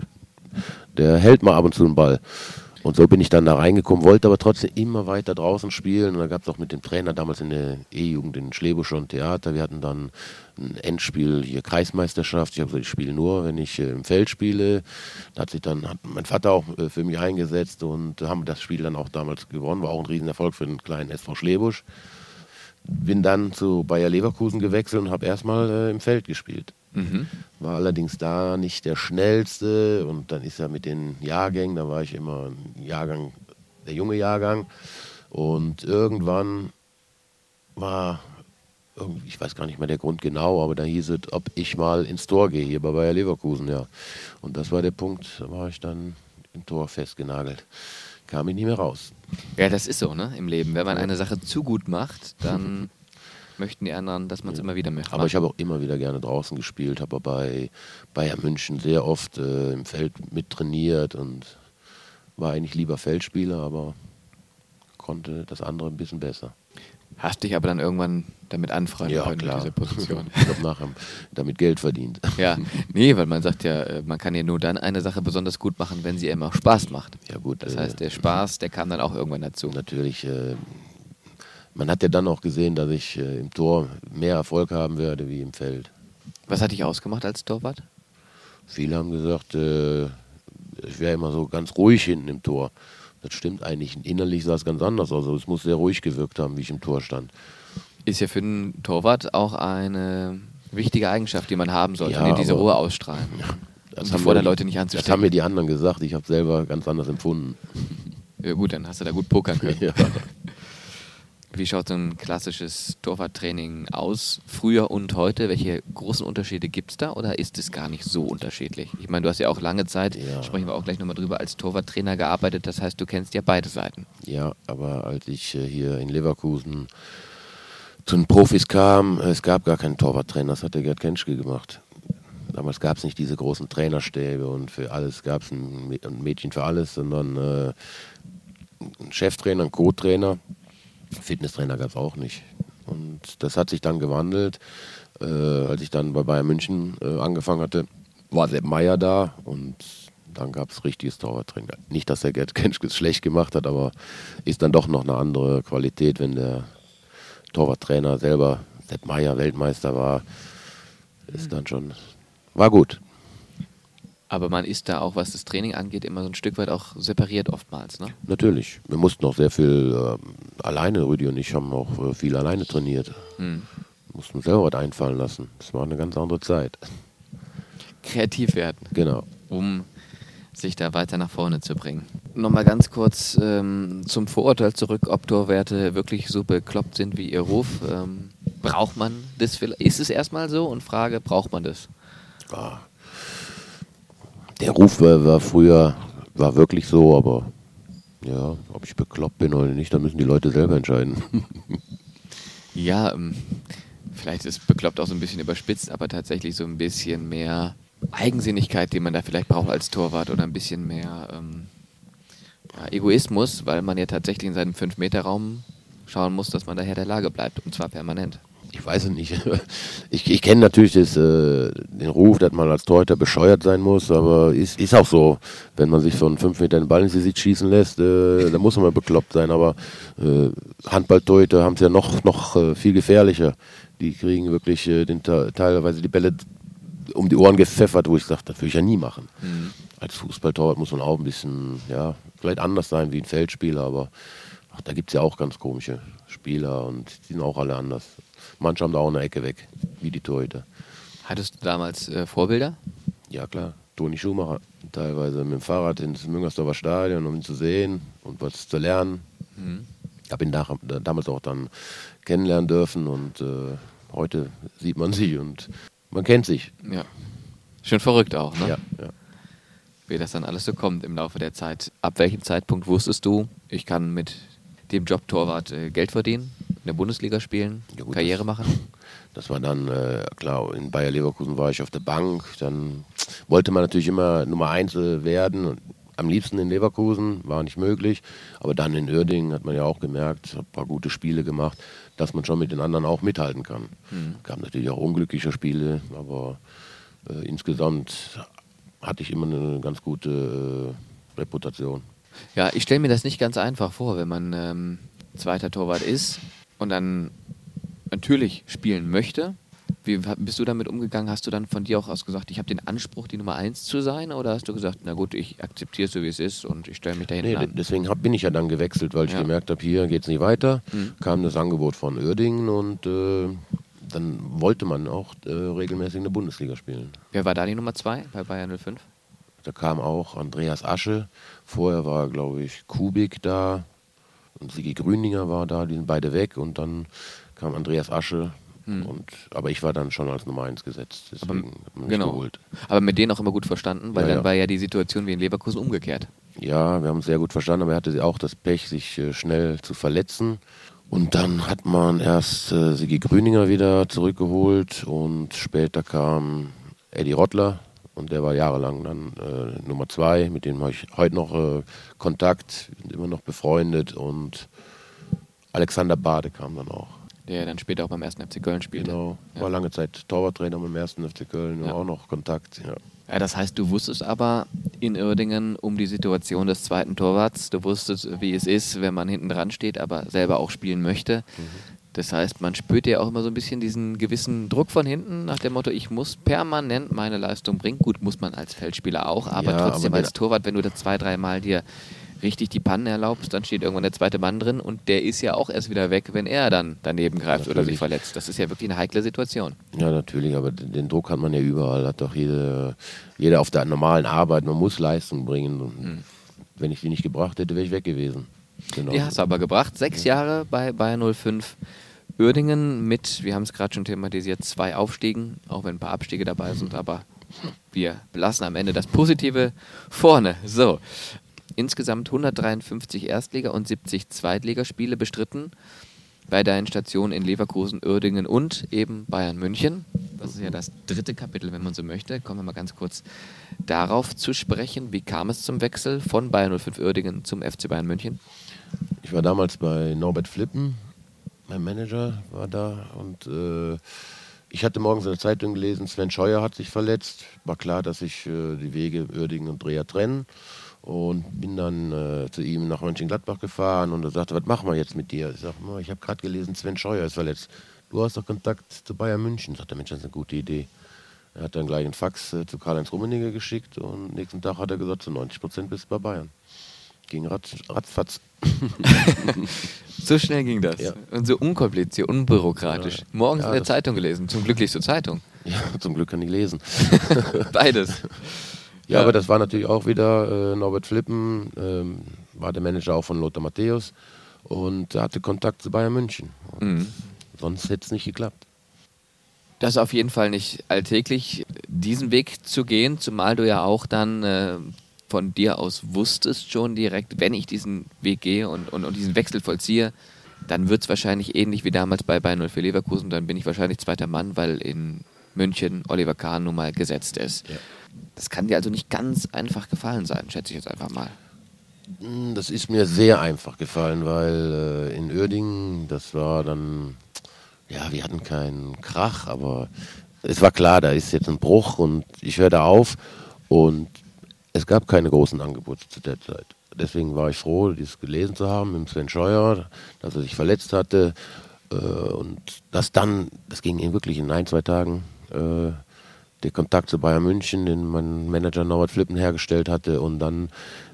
der hält mal ab und zu den Ball. Und so bin ich dann da reingekommen, wollte aber trotzdem immer weiter draußen spielen. Und da gab es auch mit dem Trainer damals in der E-Jugend in Schlebusch schon Theater. Wir hatten dann ein Endspiel hier Kreismeisterschaft. Ich habe gesagt, ich spiele nur, wenn ich äh, im Feld spiele. Da hat sich dann hat mein Vater auch äh, für mich eingesetzt und haben das Spiel dann auch damals gewonnen. War auch ein Riesenerfolg für den kleinen SV Schlebusch. Bin dann zu Bayer Leverkusen gewechselt und habe erstmal äh, im Feld gespielt. Mhm. War allerdings da nicht der schnellste und dann ist er mit den Jahrgängen, da war ich immer ein Jahrgang, der junge Jahrgang. Und irgendwann war, ich weiß gar nicht mehr der Grund genau, aber da hieß es, ob ich mal ins Tor gehe, hier bei Bayer Leverkusen, ja. Und das war der Punkt, da war ich dann im Tor festgenagelt. Kam ich nie mehr raus. Ja, das ist so, ne, im Leben. Wenn man eine Sache zu gut macht, dann möchten die anderen, dass man es ja. immer wieder macht. Aber ich habe auch immer wieder gerne draußen gespielt, habe bei Bayern München sehr oft äh, im Feld mittrainiert und war eigentlich lieber Feldspieler, aber konnte das andere ein bisschen besser. Hast dich aber dann irgendwann damit anfreunden ja, können, klar. diese Position. ich habe nachher damit Geld verdient. Ja, nee, weil man sagt ja, äh, man kann ja nur dann eine Sache besonders gut machen, wenn sie immer Spaß macht. Ja gut. Das heißt, der äh, Spaß, der kam dann auch irgendwann dazu. Natürlich äh, man hat ja dann auch gesehen, dass ich äh, im Tor mehr Erfolg haben werde wie im Feld. Was hat dich ausgemacht als Torwart? Viele haben gesagt, äh, ich wäre immer so ganz ruhig hinten im Tor. Das stimmt eigentlich. Innerlich sah es ganz anders aus. Also es muss sehr ruhig gewirkt haben, wie ich im Tor stand. Ist ja für einen Torwart auch eine wichtige Eigenschaft, die man haben sollte, Ja, ja, diese Ruhe ausstrahlen. Das haben die vor mir- der Leute nicht Das anzustecken. haben mir die anderen gesagt, ich habe selber ganz anders empfunden. Ja gut, dann hast du da gut pokern können. Ja. Wie schaut so ein klassisches Torwarttraining aus, früher und heute? Welche großen Unterschiede gibt es da oder ist es gar nicht so unterschiedlich? Ich meine, du hast ja auch lange Zeit, Ja. sprechen wir auch gleich nochmal drüber, als Torwarttrainer gearbeitet. Das heißt, du kennst ja beide Seiten. Ja, aber als ich äh, hier in Leverkusen zu den Profis kam, äh, es gab gar keinen Torwarttrainer, das hat der Gerd Kenschke gemacht. Damals gab es nicht diese großen Trainerstäbe und für alles gab es ein, Mä- ein Mädchen für alles, sondern äh, einen Cheftrainer, einen Co-Trainer. Fitnesstrainer gab es auch nicht. Und das hat sich dann gewandelt. Äh, als ich dann bei Bayern München äh, angefangen hatte, war Sepp Meier da und dann gab es richtiges Torwarttraining. Nicht, dass der Gerd Kenschke es schlecht gemacht hat, aber ist dann doch noch eine andere Qualität, wenn der Torwarttrainer selber Sepp Meier Weltmeister war. Ist dann schon, war gut. Aber man ist da auch, was das Training angeht, immer so ein Stück weit auch separiert oftmals. Ne? Natürlich. Wir mussten auch sehr viel äh, alleine, Rüdi und ich haben auch äh, viel alleine trainiert. Hm. Mussten selber was einfallen lassen. Das war eine ganz andere Zeit. Kreativ werden. Genau. um sich da weiter nach vorne zu bringen. Nochmal ganz kurz ähm, zum Vorurteil zurück, ob Torwerte wirklich so bekloppt sind wie ihr Ruf. Ähm, braucht man das? vielleicht- Ist es erstmal so? Und Frage, braucht man das? Ah. Der Ruf war, war früher, war wirklich so, aber ja, ob ich bekloppt bin oder nicht, da müssen die Leute selber entscheiden. Ja, ähm, vielleicht ist bekloppt auch so ein bisschen überspitzt, aber tatsächlich so ein bisschen mehr Eigensinnigkeit, die man da vielleicht braucht als Torwart oder ein bisschen mehr ähm, ja, Egoismus, weil man ja tatsächlich in seinem 5-Meter-Raum schauen muss, dass man daher der Lage bleibt und zwar permanent. Ich weiß es nicht. Ich, ich kenne natürlich das, äh, den Ruf, dass man als Torhüter bescheuert sein muss, aber ist, ist auch so. Wenn man sich von fünf Metern den Ball ins Gesicht schießen lässt, äh, da muss man bekloppt sein. Aber äh, Handballtorhüter haben es ja noch, noch äh, viel gefährlicher. Die kriegen wirklich äh, den, te- teilweise die Bälle um die Ohren gepfeffert, wo ich sage, das würde ich ja nie machen. Als Fußballtorwart muss man auch ein bisschen, ja, vielleicht anders sein wie ein Feldspieler, aber ach, da gibt es ja auch ganz komische Spieler und die sind auch alle anders. Manche haben da auch eine Ecke weg, wie die Torhüter. Hattest du damals äh, Vorbilder? Ja klar, Toni Schumacher, teilweise mit dem Fahrrad ins Müngersdorfer Stadion, um ihn zu sehen und was zu lernen. Ich habe ihn nach, damals auch dann kennenlernen dürfen und äh, heute sieht man sie und man kennt sich. Ja. Schon verrückt auch, ne? Ja, ja. Wie das dann alles so kommt im Laufe der Zeit. Ab welchem Zeitpunkt wusstest du, ich kann mit dem Job Torwart äh, Geld verdienen, der Bundesliga spielen, Ja, gut, Karriere das- machen? Das war dann, äh, klar, in Bayer Leverkusen war ich auf der Bank. Dann wollte man natürlich immer Nummer eins äh, werden. Und am liebsten in Leverkusen, war nicht möglich. Aber dann in Uerdingen hat man ja auch gemerkt, ein paar gute Spiele gemacht, dass man schon mit den anderen auch mithalten kann. Gab natürlich auch unglückliche Spiele, aber äh, insgesamt hatte ich immer eine ganz gute äh, Reputation. Ja, ich stelle mir das nicht ganz einfach vor, wenn man ähm, zweiter Torwart ist und dann natürlich spielen möchte. Wie bist du damit umgegangen? Hast du dann von dir auch aus gesagt, ich habe den Anspruch, die Nummer eins zu sein? Oder hast du gesagt, na gut, ich akzeptiere es so, wie es ist und ich stelle mich da hinten Nee, an? deswegen hab, bin ich ja dann gewechselt, weil ich Ja. gemerkt habe, hier geht es nicht weiter. Mhm. Kam das Angebot von Uerdingen und äh, dann wollte man auch äh, regelmäßig in der Bundesliga spielen. Wer war da die Nummer zwei bei Bayern 05? Da kam auch Andreas Asche. Vorher war, glaube ich, Kubik da und Sigi Grüninger war da. Die sind beide weg und dann kam Andreas Asche. Und, aber ich war dann schon als Nummer 1 gesetzt. Deswegen hat man mich Genau. geholt. Aber mit denen auch immer gut verstanden, weil Ja, dann ja. war ja die Situation wie in Leverkusen umgekehrt. Ja, wir haben es sehr gut verstanden, aber er hatte auch das Pech, sich äh, schnell zu verletzen. Und dann hat man erst äh, Sigi Grüninger wieder zurückgeholt und später kam Eddie Rottler und der war jahrelang dann äh, Nummer zwei, mit dem habe ich heute noch äh, Kontakt, sind immer noch befreundet und Alexander Bade kam dann auch. Der dann später auch beim ersten FC Köln spielte. Genau, Ja. war lange Zeit Torwarttrainer beim ersten FC Köln, Ja. auch noch Kontakt. Ja. Ja, das heißt, du wusstest aber in Uerdingen um die Situation des zweiten Torwarts. Du wusstest, wie es ist, wenn man hinten dran steht, aber selber auch spielen möchte. Das heißt, man spürt ja auch immer so ein bisschen diesen gewissen Druck von hinten nach dem Motto, ich muss permanent meine Leistung bringen. Gut, muss man als Feldspieler auch, aber Ja, trotzdem aber als Torwart, wenn du da zwei, dreimal dir richtig die Pannen erlaubst, dann steht irgendwann der zweite Mann drin und der ist ja auch erst wieder weg, wenn er dann daneben greift natürlich. oder sich verletzt. Das ist ja wirklich eine heikle Situation. Ja, natürlich, aber den Druck hat man ja überall. Hat doch jede, jeder auf der normalen Arbeit, man muss Leistung bringen. Mhm. Wenn ich die nicht gebracht hätte, wäre ich weg gewesen. Genau. Die hast du aber gebracht. Sechs ja. Jahre bei Bayern 05. Uerdingen mit, wir haben es gerade schon thematisiert, zwei Aufstiegen, auch wenn ein paar Abstiege dabei sind, aber wir belassen am Ende das Positive vorne. So, insgesamt 153 Erstliga- und 70 Zweitligaspiele bestritten bei deinen Stationen in Leverkusen, Uerdingen und eben Bayern München. Das ist ja das dritte Kapitel, wenn man so möchte. Kommen wir mal ganz kurz darauf zu sprechen. Wie kam es zum Wechsel von Bayern 05 Uerdingen zum FC Bayern München? Ich war damals bei Norbert Flippen, mein Manager war da und äh, ich hatte morgens in der Zeitung gelesen, Sven Scheuer hat sich verletzt. War klar, dass sich äh, die Wege Uerdingen und Dreher trennen und bin dann äh, zu ihm nach Mönchengladbach gefahren und er sagte, was machen wir jetzt mit dir? Ich sage, ich habe gerade gelesen, Sven Scheuer ist verletzt. Du hast doch Kontakt zu Bayern München. Sagt der Mensch, das ist eine gute Idee. Er hat dann gleich einen Fax äh, zu Karl-Heinz Rummenigge geschickt und nächsten Tag hat er gesagt, zu 90 Prozent bist du bei Bayern. Ging ratz, ratzfatz. so schnell ging das. Ja. Und so unkompliziert, unbürokratisch. Ja. Morgens ja, in der Zeitung gelesen. Zum Glück liest du Zeitung. Ja, zum Glück kann ich lesen. Beides. Ja, aber das war natürlich auch wieder äh, Norbert Flippen, ähm, war der Manager auch von Lothar Matthäus und hatte Kontakt zu Bayern München. Mhm. Sonst hätte es nicht geklappt. Das ist auf jeden Fall nicht alltäglich, diesen Weg zu gehen, zumal du ja auch dann äh, von dir aus wusstest schon direkt, wenn ich diesen Weg gehe und, und, und diesen Wechsel vollziehe, dann wird es wahrscheinlich ähnlich wie damals bei Bayern 04 Leverkusen, dann bin ich wahrscheinlich zweiter Mann, weil in München Oliver Kahn nun mal gesetzt ist. Ja. Das kann dir also nicht ganz einfach gefallen sein, schätze ich jetzt einfach mal. Das ist mir sehr einfach gefallen, weil äh, in Uerdingen, das war dann, ja, wir hatten keinen Krach, aber es war klar, da ist jetzt ein Bruch und ich höre da auf und es gab keine großen Angebote zu der Zeit. Deswegen war ich froh, dies gelesen zu haben mit Sven Scheuer, dass er sich verletzt hatte äh, und das dann, das ging ihm wirklich in ein, zwei Tagen, äh, der Kontakt zu Bayern München, den mein Manager Norbert Flippen hergestellt hatte und dann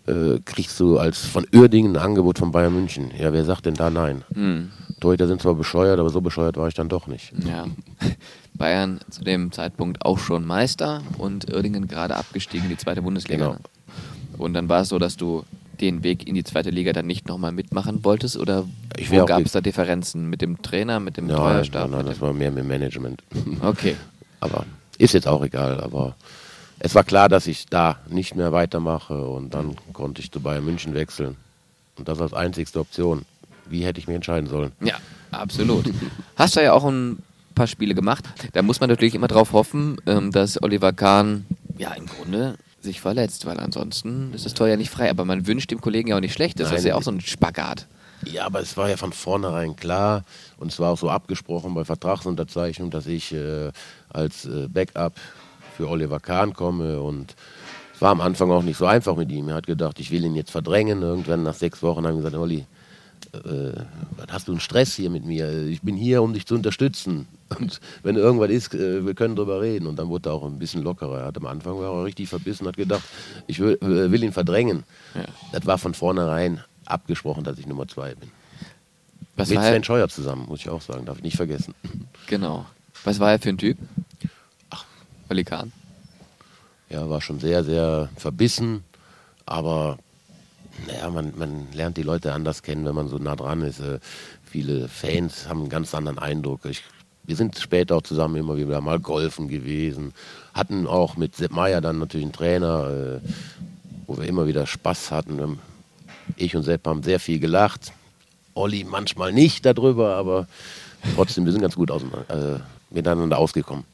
äh, kriegst du als von Uerdingen ein Angebot von Bayern München. Ja, wer sagt denn da nein? Mhm. Torhüter sind zwar bescheuert, aber so bescheuert war ich dann doch nicht. Ja. Bayern zu dem Zeitpunkt auch schon Meister und Uerdingen gerade abgestiegen in die zweite Bundesliga. Genau. Und dann war es so, dass du den Weg in die zweite Liga dann nicht nochmal mitmachen wolltest? Oder wo gab es da Differenzen mit dem Trainer, mit dem ja, Treuerstab? Nein, nein, das war mehr mit dem Management. Okay. Aber ist jetzt auch egal, aber es war klar, dass ich da nicht mehr weitermache und dann konnte ich zu Bayern München wechseln. Und das als einzigste Option. Wie hätte ich mich entscheiden sollen? Ja, absolut. Hast du ja auch ein paar Spiele gemacht. Da muss man natürlich immer darauf hoffen, ähm, dass Oliver Kahn ja im Grunde sich verletzt, weil ansonsten ist das Tor ja nicht frei. Aber man wünscht dem Kollegen ja auch nicht schlecht. Das Nein, ist ja auch so ein Spagat. Ja, aber es war ja von vornherein klar und es war auch so abgesprochen bei Vertragsunterzeichnung, dass ich äh, als äh, Backup für Oliver Kahn komme und es war am Anfang auch nicht so einfach mit ihm. Er hat gedacht, ich will ihn jetzt verdrängen. Irgendwann nach sechs Wochen haben wir gesagt, Olli, äh, hast du einen Stress hier mit mir? Ich bin hier, um dich zu unterstützen. Und wenn irgendwas ist, äh, wir können drüber reden. Und dann wurde er auch ein bisschen lockerer. Er hat am Anfang war er richtig verbissen, hat gedacht, ich will, äh, will ihn verdrängen. Ja. Das war von vornherein abgesprochen, dass ich Nummer zwei bin. Was Mit Sven Scheuer zusammen, muss ich auch sagen, darf ich nicht vergessen. Genau. Was war er für ein Typ? Ach. Pelikan? Ja, war schon sehr, sehr verbissen, aber naja, man, man lernt die Leute anders kennen, wenn man so nah dran ist. Äh, viele Fans haben einen ganz anderen Eindruck. Ich, wir sind später auch zusammen immer wieder mal golfen gewesen, hatten auch mit Sepp Meier dann natürlich einen Trainer, äh, wo wir immer wieder Spaß hatten. Ich und Sepp haben sehr viel gelacht. Olli manchmal nicht darüber, aber trotzdem, wir sind ganz gut auseinander, äh, miteinander ausgekommen.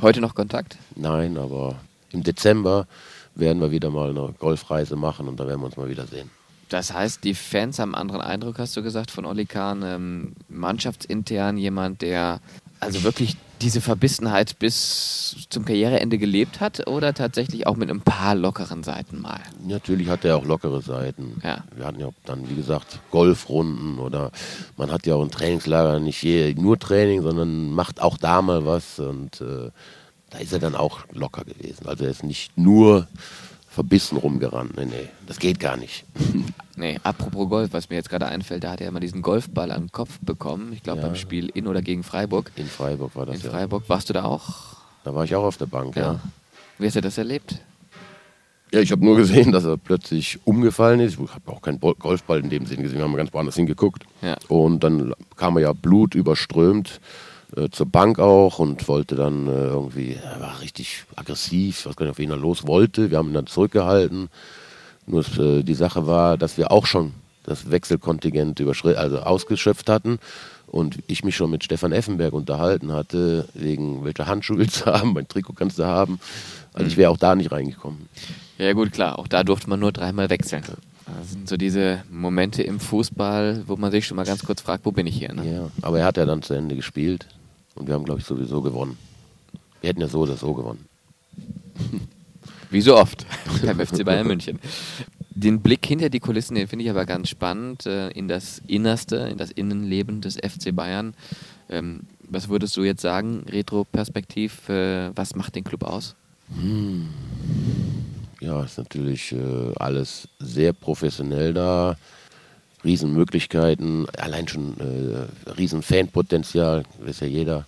Heute noch Kontakt? Nein, aber im Dezember werden wir wieder mal eine Golfreise machen und da werden wir uns mal wieder sehen. Das heißt, die Fans haben einen anderen Eindruck, hast du gesagt, von Olli Kahn. Ähm, mannschaftsintern jemand, der also wirklich diese Verbissenheit bis zum Karriereende gelebt hat oder tatsächlich auch mit ein paar lockeren Seiten mal? Natürlich hat er auch lockere Seiten. Ja. Wir hatten ja dann, wie gesagt, Golfrunden oder man hat ja auch ein Trainingslager, nicht je, nur Training, sondern macht auch da mal was und äh, da ist er dann auch locker gewesen. Also er ist nicht nur verbissen rumgerannt. Nee, nee, das geht gar nicht. Nee, apropos Golf, was mir jetzt gerade einfällt, da hat er immer diesen Golfball an den Kopf bekommen. Ich glaube Ja. beim Spiel in oder gegen Freiburg. In Freiburg war das In ja. Freiburg warst du da auch? Da war ich auch auf der Bank, ja. Wie hast du das erlebt? Ja, ich habe nur gesehen, dass er plötzlich umgefallen ist. Ich habe auch keinen Golfball in dem Sinn gesehen, wir haben ganz woanders hingeguckt. Ja. Und dann kam er ja blutüberströmt äh, zur Bank auch und wollte dann äh, irgendwie, er war richtig aggressiv, weiß gar nicht, auf wen er los wollte. Wir haben ihn dann zurückgehalten. Nur äh, die Sache war, dass wir auch schon das Wechselkontingent also ausgeschöpft hatten. Und ich mich schon mit Stefan Effenberg unterhalten hatte, wegen welcher Handschuhe willst du haben, mein Trikot kannst du haben. Also ich wäre auch da nicht reingekommen. Ja, gut, klar. Auch da durfte man nur dreimal wechseln. Das sind so diese Momente im Fußball, wo man sich schon mal ganz kurz fragt, wo bin ich hier? Ne? Ja, aber er hat ja dann zu Ende gespielt und wir haben, glaube ich, sowieso gewonnen. Wir hätten ja so oder so gewonnen. Wie so oft beim FC Bayern München. Den Blick hinter die Kulissen, den finde ich aber ganz spannend, äh, in das Innerste, in das Innenleben des FC Bayern. Ähm, was würdest du jetzt sagen, retroperspektiv, äh, was macht den Club aus? Ja, ist natürlich äh, alles sehr professionell da. Riesenmöglichkeiten, allein schon äh, riesen Fanpotenzial, weiß ja jeder.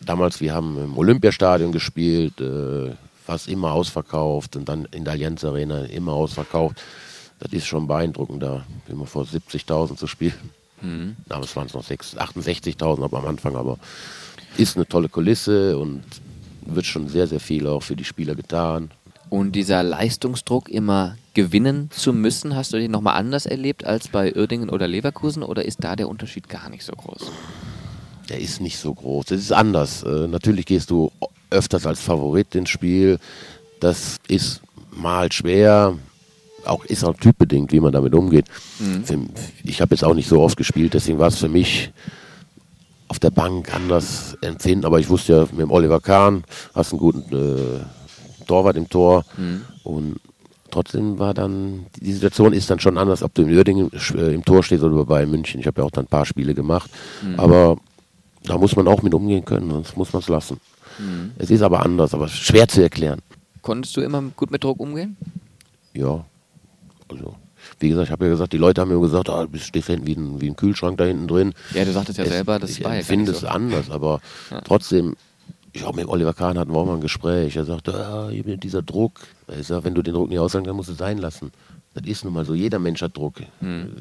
Damals, wir haben im Olympiastadion gespielt, äh, fast immer ausverkauft und dann in der Allianz Arena immer ausverkauft. Das ist schon beeindruckend, da immer vor 70.000 zu spielen. Mhm. Damals waren es noch 6 68.000 aber am Anfang, aber ist eine tolle Kulisse und wird schon sehr, sehr viel auch für die Spieler getan. Und dieser Leistungsdruck, immer gewinnen zu müssen, hast du den nochmal anders erlebt als bei Uerdingen oder Leverkusen oder ist da der Unterschied gar nicht so groß? Der ist nicht so groß. Das ist anders. Äh, natürlich gehst du öfters als Favorit ins Spiel. Das ist mal schwer. Auch ist auch typbedingt, wie man damit umgeht. Für, ich habe jetzt auch nicht so oft gespielt, deswegen war es für mich auf der Bank anders empfinden. Aber ich wusste ja, mit dem Oliver Kahn hast einen guten äh, Torwart im Tor. Und trotzdem war dann, die Situation ist dann schon anders, ob du in Uerdingen äh, im Tor stehst oder bei München. Ich habe ja auch dann ein paar Spiele gemacht. Aber da muss man auch mit umgehen können, sonst muss man es lassen. Es ist aber anders, aber schwer zu erklären. Konntest du immer gut mit Druck umgehen? Ja, also wie gesagt, ich habe ja gesagt, die Leute haben mir gesagt, ah, du stehst hinten wie ein, wie ein Kühlschrank da hinten drin. Ja, du sagtest ja Es- selber, das ich war ja gar empfinde nicht es so. anders, aber Ja. trotzdem, ich auch mit Oliver Kahn hatten wir auch mal ein Gespräch. Er sagte, ah, dieser Druck. Ich sag, wenn du den Druck nicht aushalten kannst, musst du es sein lassen. Das ist nun mal so. Jeder Mensch hat Druck. Hm.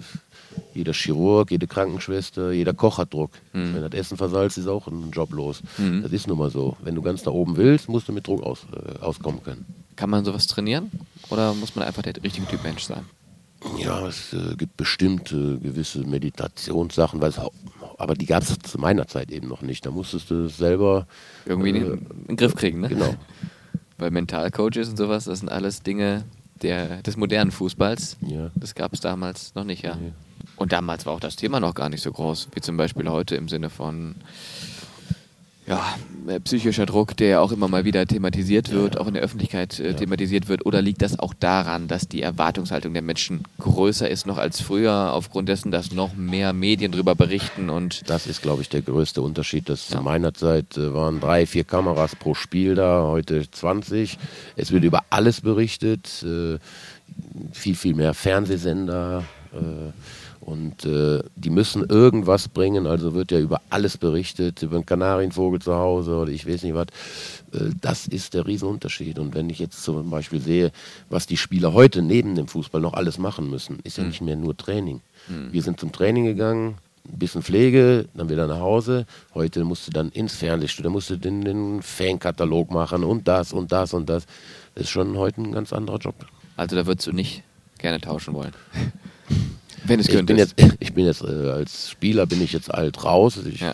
Jeder Chirurg, jede Krankenschwester, jeder Koch hat Druck. Hm. Wenn das Essen versalzt, ist auch ein Job los. Das ist nun mal so. Wenn du ganz da oben willst, musst du mit Druck aus, äh, auskommen können. Kann man sowas trainieren oder muss man einfach der richtige Typ Mensch sein? Ja, es äh, gibt bestimmt äh, gewisse Meditationssachen, weiß auch, aber die gab es zu meiner Zeit eben noch nicht. Da musstest du selber Irgendwie in, äh, in den Griff kriegen, ne? Genau. Weil Mentalcoaches und sowas, das sind alles Dinge der, des modernen Fußballs. Ja. Das gab es damals noch nicht, ja. Nee. Und damals war auch das Thema noch gar nicht so groß, wie zum Beispiel heute im Sinne von ja, äh, psychischer Druck, der auch immer mal wieder thematisiert wird, auch in der Öffentlichkeit äh, thematisiert wird. Oder liegt das auch daran, dass die Erwartungshaltung der Menschen größer ist noch als früher, aufgrund dessen, dass noch mehr Medien darüber berichten und Das ist, glaube ich, der größte Unterschied. Das Ja. Zu meiner Zeit äh, waren drei, vier Kameras pro Spiel da, heute 20. Es wird über alles berichtet, äh, viel, viel mehr Fernsehsender. Äh, und äh, die müssen irgendwas bringen, also wird ja über alles berichtet, über einen Kanarienvogel zu Hause oder ich weiß nicht was. Äh, das ist der Riesenunterschied. Und wenn ich jetzt zum Beispiel sehe, was die Spieler heute neben dem Fußball noch alles machen müssen, ist ja nicht mehr nur Training. Wir sind zum Training gegangen, ein bisschen Pflege, dann wieder nach Hause. Heute musst du dann ins Fernsehstudio, musst du den, den Fankatalog machen und das und das und das. Das ist schon heute ein ganz anderer Job. also da würdest du nicht gerne tauschen wollen. Wenn es Ich bin jetzt, ich bin jetzt äh, als Spieler bin ich jetzt alt raus. Ich, Ja.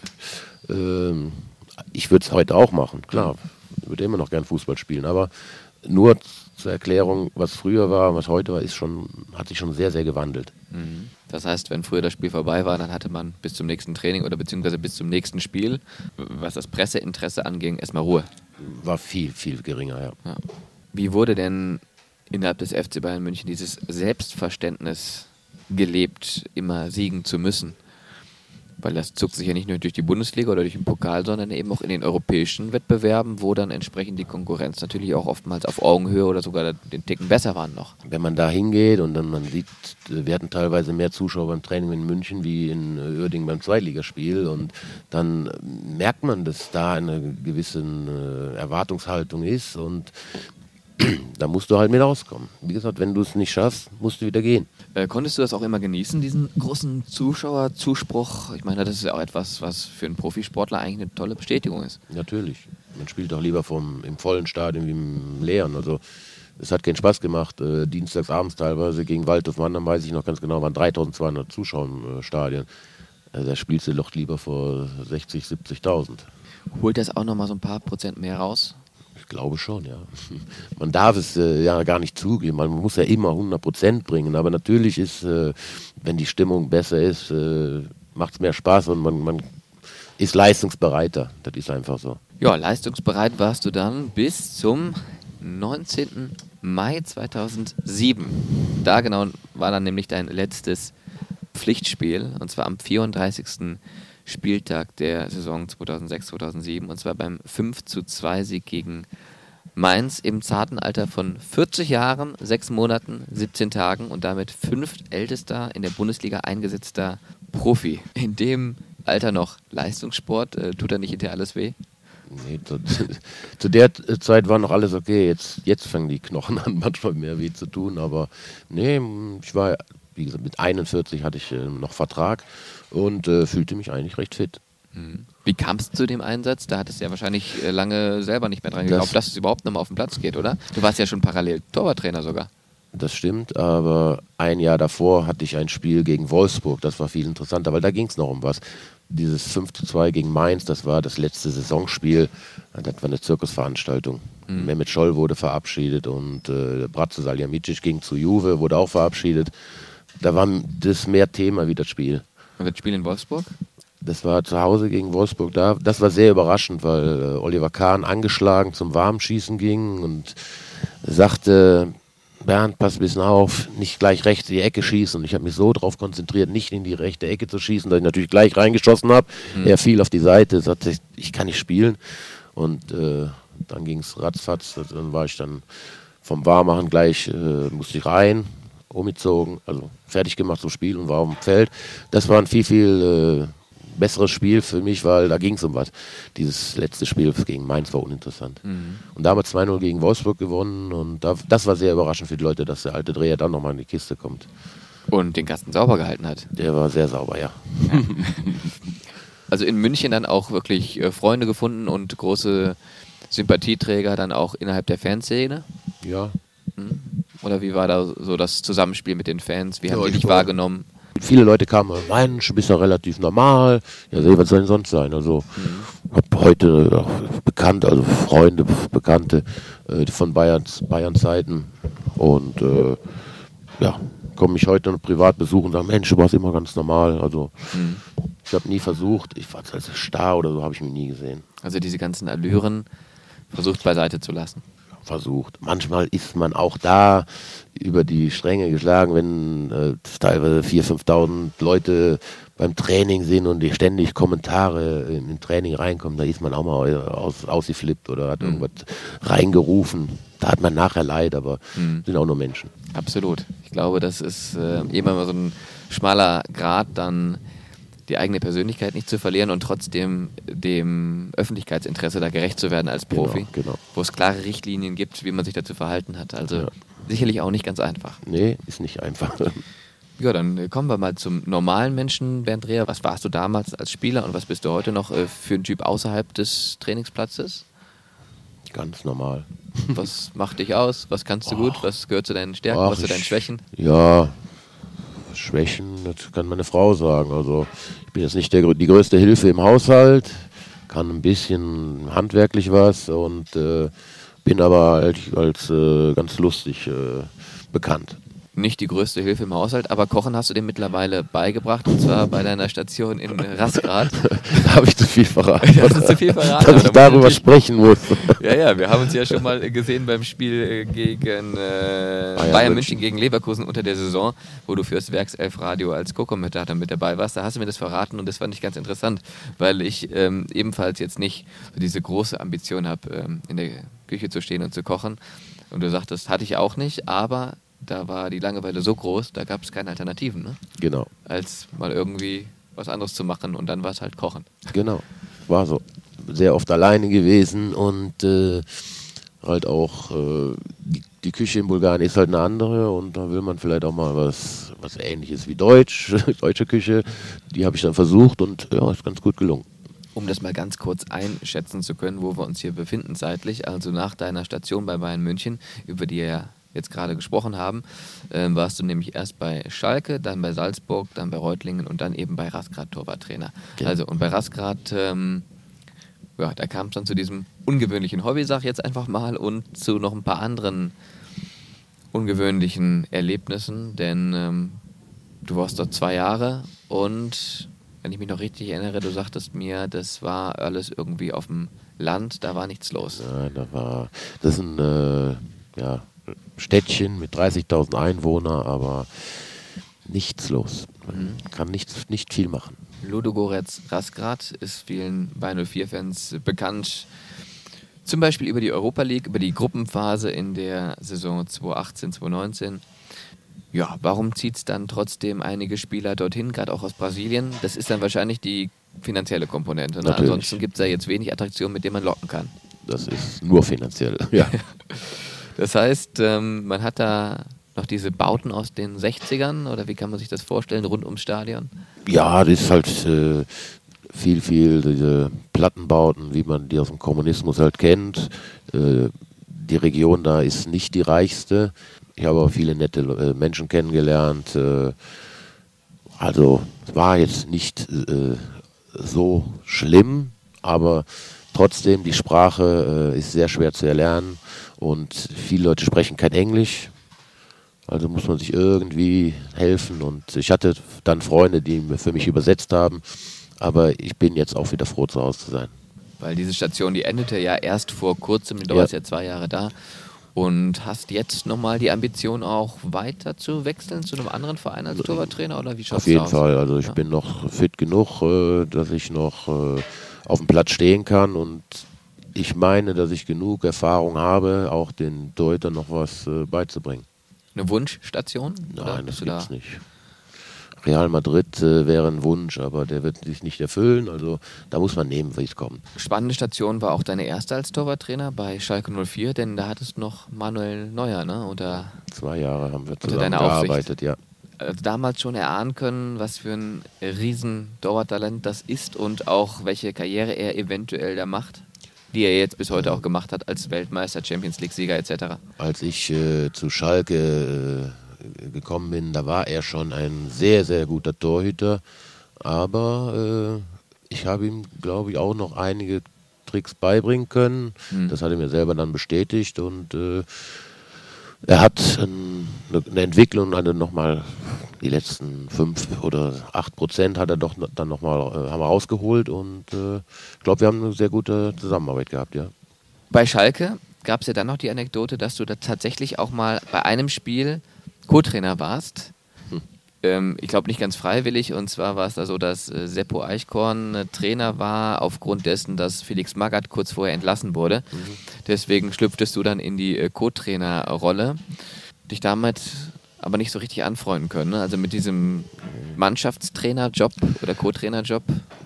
ähm, ich würde es heute auch machen, klar. Ich würde immer noch gern Fußball spielen, aber nur zur Erklärung, was früher war, was heute war, ist schon, hat sich schon sehr, sehr gewandelt. Mhm. Das heißt, wenn früher das Spiel vorbei war, dann hatte man bis zum nächsten Training oder beziehungsweise bis zum nächsten Spiel, was das Presseinteresse anging, erstmal Ruhe. War viel, viel geringer, ja. Ja. Wie wurde denn innerhalb des FC Bayern München dieses Selbstverständnis gelebt, immer siegen zu müssen? Weil das zuckt sich ja nicht nur durch die Bundesliga oder durch den Pokal, sondern eben auch in den europäischen Wettbewerben, wo dann entsprechend die Konkurrenz natürlich auch oftmals auf Augenhöhe oder sogar den Ticken besser waren noch. Wenn man da hingeht und dann man sieht, wir hatten teilweise mehr Zuschauer beim Training in München wie in Uerdingen beim Zweitligaspiel und dann merkt man, dass da eine gewisse äh, Erwartungshaltung ist und da musst du halt mit rauskommen. Wie gesagt, wenn du es nicht schaffst, musst du wieder gehen. Äh, konntest du das auch immer genießen, diesen großen Zuschauerzuspruch? Ich meine, das ist ja auch etwas, was für einen Profisportler eigentlich eine tolle Bestätigung ist. Natürlich. Man spielt doch lieber vom, im vollen Stadion wie im leeren. Also es hat keinen Spaß gemacht. Äh, dienstags abends teilweise gegen Waldhof Mannheim, weiß ich noch ganz genau, waren 3200 Zuschauer im äh, Stadion. Äh, da spielst du doch lieber vor 60, 70.000. Holt das auch nochmal so ein paar Prozent mehr raus? Glaube schon, ja. Man darf es äh, ja gar nicht zugeben. Man muss ja immer 100 Prozent bringen. Aber natürlich ist, äh, wenn die Stimmung besser ist, äh, macht es mehr Spaß und man, man ist leistungsbereiter. Das ist einfach so. Ja, leistungsbereit warst du dann bis zum 19. Mai 2007. Da genau war dann nämlich dein letztes Pflichtspiel und zwar am 34. Spieltag der Saison 2006-2007 und zwar beim 5 zu 2 Sieg gegen Mainz im zarten Alter von 40 Jahren, 6 Monaten, 17 Tagen und damit fünftältester in der Bundesliga eingesetzter Profi. In dem Alter noch Leistungssport, äh, tut er nicht hinterher alles weh? Nee, zu, zu, der Zeit war noch alles okay. Jetzt, jetzt fangen die Knochen an, manchmal mehr weh zu tun. Aber nee, ich war, wie gesagt, mit 41 hatte ich äh, noch Vertrag und äh, fühlte mich eigentlich recht fit. Mhm. Wie kam es zu dem Einsatz? Da hattest du ja wahrscheinlich äh, lange selber nicht mehr dran geglaubt, das dass es überhaupt nochmal auf den Platz geht, oder? Du warst ja schon parallel Torwarttrainer sogar. Das stimmt, aber ein Jahr davor hatte ich ein Spiel gegen Wolfsburg, das war viel interessanter, weil da ging es noch um was. Dieses 5 zu 2 gegen Mainz, das war das letzte Saisonspiel, das war eine Zirkusveranstaltung. Mhm. Mehmet Scholl wurde verabschiedet und äh, Bratzo Saljamicic ging zu Juve, wurde auch verabschiedet. Da war das mehr Thema wie das Spiel. Und das Spiel in Wolfsburg? Das war zu Hause gegen Wolfsburg da. Das war sehr überraschend, weil äh, Oliver Kahn angeschlagen zum Warmschießen ging und sagte, Bernd, pass ein bisschen auf, nicht gleich rechts in die Ecke schießen. Und ich habe mich so darauf konzentriert, nicht in die rechte Ecke zu schießen, dass ich natürlich gleich reingeschossen habe. Mhm. Er fiel auf die Seite, sagte, ich kann nicht spielen. Und äh, dann ging es ratzfatz. Dann war ich dann vom Warmachen gleich, äh, musste ich rein, umgezogen, also fertig gemacht zum Spiel und war auf dem Feld. Das war ein viel, viel äh, besseres Spiel für mich, weil da ging es um was. Dieses letzte Spiel gegen Mainz war uninteressant. Mhm. Und damals 2-0 gegen Wolfsburg gewonnen und da, das war sehr überraschend für die Leute, dass der alte Dreher dann nochmal in die Kiste kommt. Und den Kasten sauber gehalten hat. Der war sehr sauber, ja. also in München dann auch wirklich äh, Freunde gefunden und große Sympathieträger dann auch innerhalb der Fanszene? Ja. Mhm. Oder wie war da so das Zusammenspiel mit den Fans? Wie haben ja, die dich wahrgenommen? Viele Leute kamen, Mensch, du bist ja relativ normal. Ja, was soll denn sonst sein? Also, mhm. habe heute auch bekannt, also Freunde, Bekannte äh, von Bayerns, Bayerns Seiten. Und äh, ja, kommen mich heute noch privat besuchen und sagen, Mensch, du warst immer ganz normal. Also mhm. ich habe nie versucht, ich war als Star oder so, habe ich mich nie gesehen. Also diese ganzen Allüren versucht beiseite zu lassen versucht. Manchmal ist man auch da über die Stränge geschlagen, wenn äh, teilweise 4.000, 5.000 Leute beim Training sind und die ständig Kommentare im Training reinkommen, da ist man auch mal aus, ausgeflippt oder hat mhm. irgendwas reingerufen. Da hat man nachher Leid, aber mhm. sind auch nur Menschen. Absolut. Ich glaube, das ist äh, immer so ein schmaler Grad dann die eigene Persönlichkeit nicht zu verlieren und trotzdem dem Öffentlichkeitsinteresse da gerecht zu werden als genau, Profi. Genau, genau. Wo es klare Richtlinien gibt, wie man sich dazu verhalten hat. Also ja. sicherlich auch nicht ganz einfach. Nee, ist nicht einfach. Ja, dann kommen wir mal zum normalen Menschen, Bernd Dreher. Was warst du damals als Spieler und was bist du heute noch äh, für ein Typ außerhalb des Trainingsplatzes? Ganz normal. Was macht dich aus? Was kannst du gut? Was gehört zu deinen Stärken? Ach, was zu deinen Schwächen? Ja, Schwächen, das kann meine Frau sagen. Also ich bin jetzt nicht der, die größte Hilfe im Haushalt, kann ein bisschen handwerklich was und äh, bin aber als, als äh, ganz lustig äh, bekannt. Nicht die größte Hilfe im Haushalt, aber Kochen hast du dir mittlerweile beigebracht und zwar bei deiner Station in Rasgrad. da habe ich zu viel verraten. Das ist zu viel verraten. Dass ich darüber sprechen muss. Ja, ja, wir haben uns ja schon mal gesehen beim Spiel gegen äh, Bayern, Bayern München. gegen Leverkusen unter der Saison, wo du fürs Werkself Radio als Co-Kommentator mit dabei warst. Da hast du mir das verraten und das fand ich ganz interessant, weil ich ähm, ebenfalls jetzt nicht so diese große Ambition habe, ähm, in der Küche zu stehen und zu kochen. Und du sagtest, hatte ich auch nicht, aber da war die Langeweile so groß, da gab es keine Alternativen, ne? Genau. Als mal irgendwie was anderes zu machen und dann war es halt Kochen. Genau, war so. Sehr oft alleine gewesen und äh, halt auch äh, die, die, Küche in Bulgarien ist halt eine andere und da will man vielleicht auch mal was, was ähnliches wie Deutsch, deutsche Küche. Die habe ich dann versucht und ja, ist ganz gut gelungen. Um das mal ganz kurz einschätzen zu können, wo wir uns hier befinden zeitlich, also nach deiner Station bei Bayern München, über die ja jetzt gerade gesprochen haben, äh, warst du nämlich erst bei Schalke, dann bei Salzburg, dann bei Reutlingen und dann eben bei Rasgrad Torwarttrainer. Okay. Also und bei Rasgrad, ähm, ja, da kam es dann zu diesem ungewöhnlichen Hobby, sag ich jetzt einfach mal, und zu noch ein paar anderen ungewöhnlichen Erlebnissen, denn ähm, du warst dort zwei Jahre und wenn ich mich noch richtig erinnere, du sagtest mir, das war alles irgendwie auf dem Land, da war nichts los. Ja, da war, das ist ein, äh, ja, Städtchen mit 30.000 Einwohnern, aber nichts los. Man mhm. kann nicht, nicht viel machen. Ludogorets Rasgrad ist vielen Bayern 04-Fans bekannt. Zum Beispiel über die Europa League, über die Gruppenphase in der Saison 2018, 2019. Ja, warum zieht es dann trotzdem einige Spieler dorthin, gerade auch aus Brasilien? Das ist dann wahrscheinlich die finanzielle Komponente. Ne? Ansonsten gibt es da jetzt wenig Attraktionen, mit denen man locken kann. Das ist nur finanziell, ja. Das heißt, ähm, man hat da noch diese Bauten aus den 60ern oder wie kann man sich das vorstellen, rund ums Stadion? Ja, das ist halt äh, viel, viel diese Plattenbauten, wie man die aus dem Kommunismus halt kennt. Äh, die Region da ist nicht die reichste. Ich habe auch viele nette äh, Menschen kennengelernt. Äh, also es war jetzt nicht äh, so schlimm, aber trotzdem die Sprache äh, ist sehr schwer zu erlernen und viele Leute sprechen kein Englisch. Also muss man sich irgendwie helfen. Und ich hatte dann Freunde, die für mich übersetzt haben. Aber ich bin jetzt auch wieder froh, zu Hause zu sein. Weil diese Station, die endete ja erst vor kurzem, du warst ja zwei Jahre da. Und hast jetzt nochmal die Ambition, auch weiter zu wechseln zu einem anderen Verein als Torwarttrainer oder wie schaut's Auf jeden aus? Fall. Also ich ja. bin noch fit genug, äh, dass ich noch äh, auf dem Platz stehen kann und ich meine, dass ich genug Erfahrung habe, auch den Deutern noch was äh, beizubringen. Eine Wunschstation? Nein, das gibt's da? nicht. Real Madrid äh, wäre ein Wunsch, aber der wird sich nicht erfüllen. Also da muss man nehmen, wie es kommt. Spannende Station war auch deine erste als Torwarttrainer bei Schalke 04, denn da hattest du noch Manuel Neuer, ne? Unter, Zwei Jahre haben wir zusammen gearbeitet, ja. Also damals schon erahnen können, was für ein riesen Torwarttalent das ist und auch welche Karriere er eventuell da macht? Die er jetzt bis heute auch gemacht hat als Weltmeister, Champions League-Sieger etc. Als ich äh, zu Schalke äh, gekommen bin, da war er schon ein sehr, sehr guter Torhüter. Aber äh, ich habe ihm, glaube ich, auch noch einige Tricks beibringen können. Hm. Das hat er mir selber dann bestätigt und äh, er hat eine Entwicklung, eine nochmal die letzten fünf oder acht Prozent hat er doch dann nochmal äh, haben wir rausgeholt und äh, ich glaube, wir haben eine sehr gute Zusammenarbeit gehabt, ja. Bei Schalke gab es ja dann noch die Anekdote, dass du da tatsächlich auch mal bei einem Spiel Co-Trainer warst. Hm. Ähm, ich glaube nicht ganz freiwillig und zwar war es da so, dass äh, Seppo Eichkorn äh, Trainer war aufgrund dessen, dass Felix Magath kurz vorher entlassen wurde. Mhm. Deswegen schlüpftest du dann in die Co-Trainer-Rolle. Dich damit aber nicht so richtig anfreunden können. Ne? Also mit diesem Mannschaftstrainerjob oder Co-Trainerjob.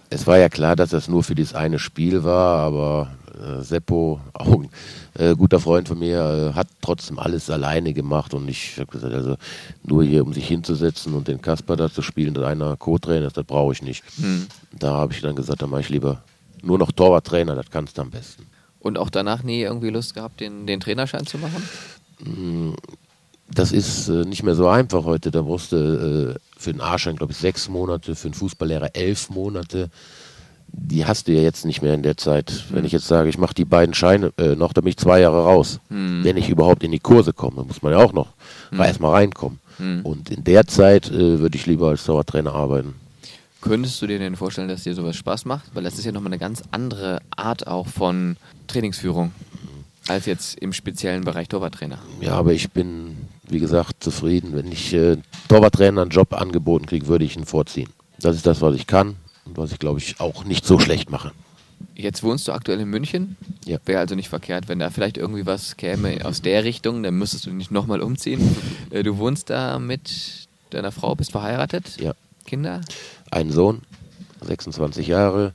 Es war ja klar, dass das nur für dieses eine Spiel war, aber äh, Seppo, auch ein äh, guter Freund von mir, äh, hat trotzdem alles alleine gemacht und ich habe gesagt, also nur hier, um sich hinzusetzen und den Kasper da zu spielen, dass einer Co-Trainer ist, das brauche ich nicht. Hm. Da habe ich dann gesagt, da mache ich lieber nur noch Torwarttrainer, das kannst du am besten. Und auch danach nie irgendwie Lust gehabt, den, den Trainerschein zu machen? Hm, das ist äh, nicht mehr so einfach heute. Da brauchst du äh, für den A-Schein, glaube ich, sechs Monate, für einen Fußballlehrer elf Monate. die hast du ja jetzt nicht mehr in der Zeit. Wenn ich jetzt sage, ich mache die beiden Scheine äh, noch, dann bin ich zwei Jahre raus. Hm. Wenn ich überhaupt in die Kurse komme, muss man ja auch noch Hm. mal erstmal reinkommen. Und in der Zeit äh, würde ich lieber als Torwarttrainer arbeiten. Könntest du dir denn vorstellen, dass dir sowas Spaß macht? Weil das ist ja nochmal eine ganz andere Art auch von Trainingsführung als jetzt im speziellen Bereich Torwarttrainer. Ja, aber ich bin, wie gesagt, zufrieden. Wenn ich äh, Torwarttrainer einen Job angeboten kriege, würde ich ihn vorziehen. Das ist das, was ich kann und was ich, glaube ich, auch nicht so schlecht mache. Jetzt wohnst du aktuell in München. Ja. Wäre also nicht verkehrt, wenn da vielleicht irgendwie was käme aus der Richtung, dann müsstest du nicht nochmal umziehen. Äh, Du wohnst da mit deiner Frau, bist verheiratet? Ja. Kinder? Einen Sohn, 26 Jahre.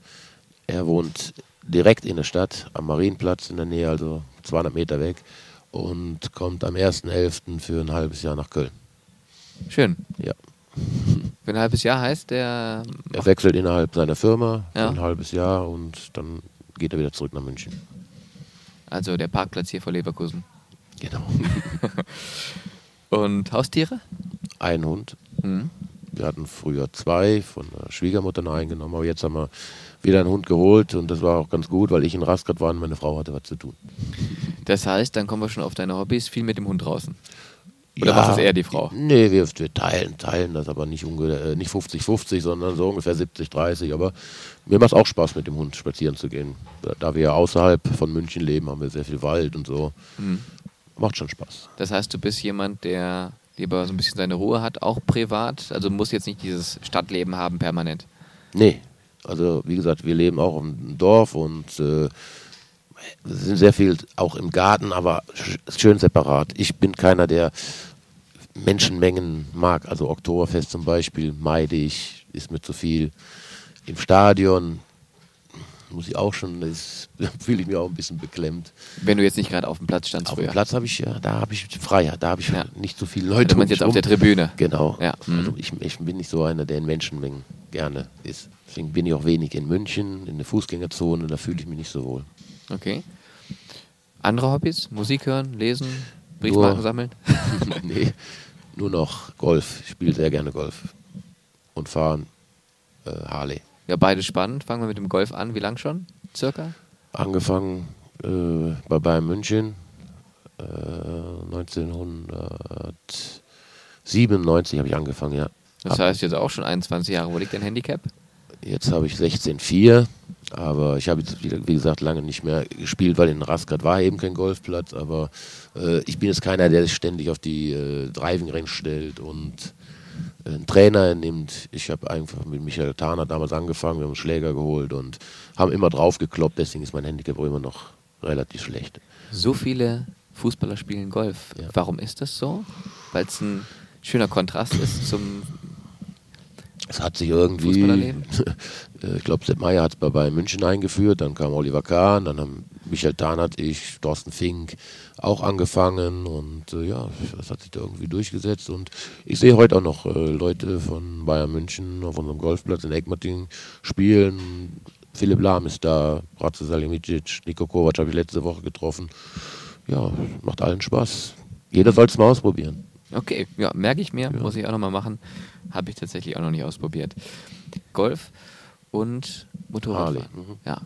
Er wohnt direkt in der Stadt, am Marienplatz in der Nähe, also 200 Meter weg. Und kommt am 1.11. für ein halbes Jahr nach Köln. Schön. Ja. Für ein halbes Jahr heißt der. Er wechselt innerhalb seiner Firma für Ja. ein halbes Jahr und dann geht er wieder zurück nach München. Also der Parkplatz hier vor Leverkusen. Genau. Und Haustiere? Ein Hund. Mhm. Wir hatten früher zwei von der Schwiegermutter eingenommen, aber jetzt haben wir wieder einen Hund geholt und das war auch ganz gut, weil ich in Raskat war und meine Frau hatte was zu tun. Das heißt, dann kommen wir schon auf deine Hobbys, viel mit dem Hund draußen. Oder macht das eher die Frau? Nee, wir, wir teilen, teilen das aber nicht, unge- äh, nicht 50-50, sondern so ungefähr 70-30. Aber mir macht es auch Spaß, mit dem Hund spazieren zu gehen. Da, da wir ja außerhalb von München leben, haben wir sehr viel Wald und so. Mhm. Macht schon Spaß. Das heißt, du bist jemand, der lieber so ein bisschen seine Ruhe hat, auch privat. Also muss jetzt nicht dieses Stadtleben haben permanent. Nee, also wie gesagt, wir leben auch im Dorf und äh, sind sehr viel auch im Garten, aber sch schön separat. Ich bin keiner, der Menschenmengen mag. Also Oktoberfest zum Beispiel meide ich, ist mir zu viel. Im Stadion muss ich auch schon, das fühle ich mich auch ein bisschen beklemmt. Wenn du jetzt nicht gerade auf dem Platz standst Auf früher. dem Platz habe ich ja, da habe ich Freiheit, da habe ich Ja. nicht so viele Also Leute. du meinst um jetzt auf der. Tribüne. Genau. Ja, Also mhm. ich, ich bin nicht so einer, der in Menschenmengen gerne ist. Deswegen bin ich auch wenig in München, in der Fußgängerzone, da fühle ich mich nicht so wohl. Okay. Andere Hobbys? Musik hören, lesen, Briefmarken Nur- sammeln? nee, nur noch Golf. Ich spiele sehr gerne Golf. Und fahren äh, Harley. Ja, beide spannend. Fangen wir mit dem Golf an. Wie lang schon? Circa? Angefangen äh, bei Bayern München äh, 1997 habe ich angefangen, ja. Das heißt jetzt auch schon 21 Jahre. Wo liegt dein Handicap? Jetzt habe ich 16,4, aber ich habe jetzt, wie gesagt, lange nicht mehr gespielt, weil in Raskat war eben kein Golfplatz. Aber äh, ich bin jetzt keiner, der sich ständig auf die äh, Driving Range stellt und äh, einen Trainer nimmt. Ich habe einfach mit Michael Tahner damals angefangen, wir haben einen Schläger geholt und haben immer drauf gekloppt. Deswegen ist mein Handicap auch immer noch relativ schlecht. So viele Fußballer spielen Golf. Ja. Warum ist das so? Weil es ein schöner Kontrast ist zum. Es hat sich irgendwie, äh, ich glaube, Sepp Meyer hat es bei Bayern München eingeführt, dann kam Oliver Kahn, dann haben Michael Tarnert, ich, Thorsten Fink auch angefangen und äh, ja, das hat sich da irgendwie durchgesetzt und ich sehe heute auch noch äh, Leute von Bayern München auf unserem Golfplatz in Egmating spielen. Philipp Lahm ist da, Bratze Salimicic, Niko Kovac habe ich letzte Woche getroffen. Ja, macht allen Spaß. Jeder soll es mal ausprobieren. Okay, ja, merke ich mir, muss ich auch nochmal machen. Habe ich tatsächlich auch noch nicht ausprobiert. Golf und Motorradfahren. Mhm. Ja.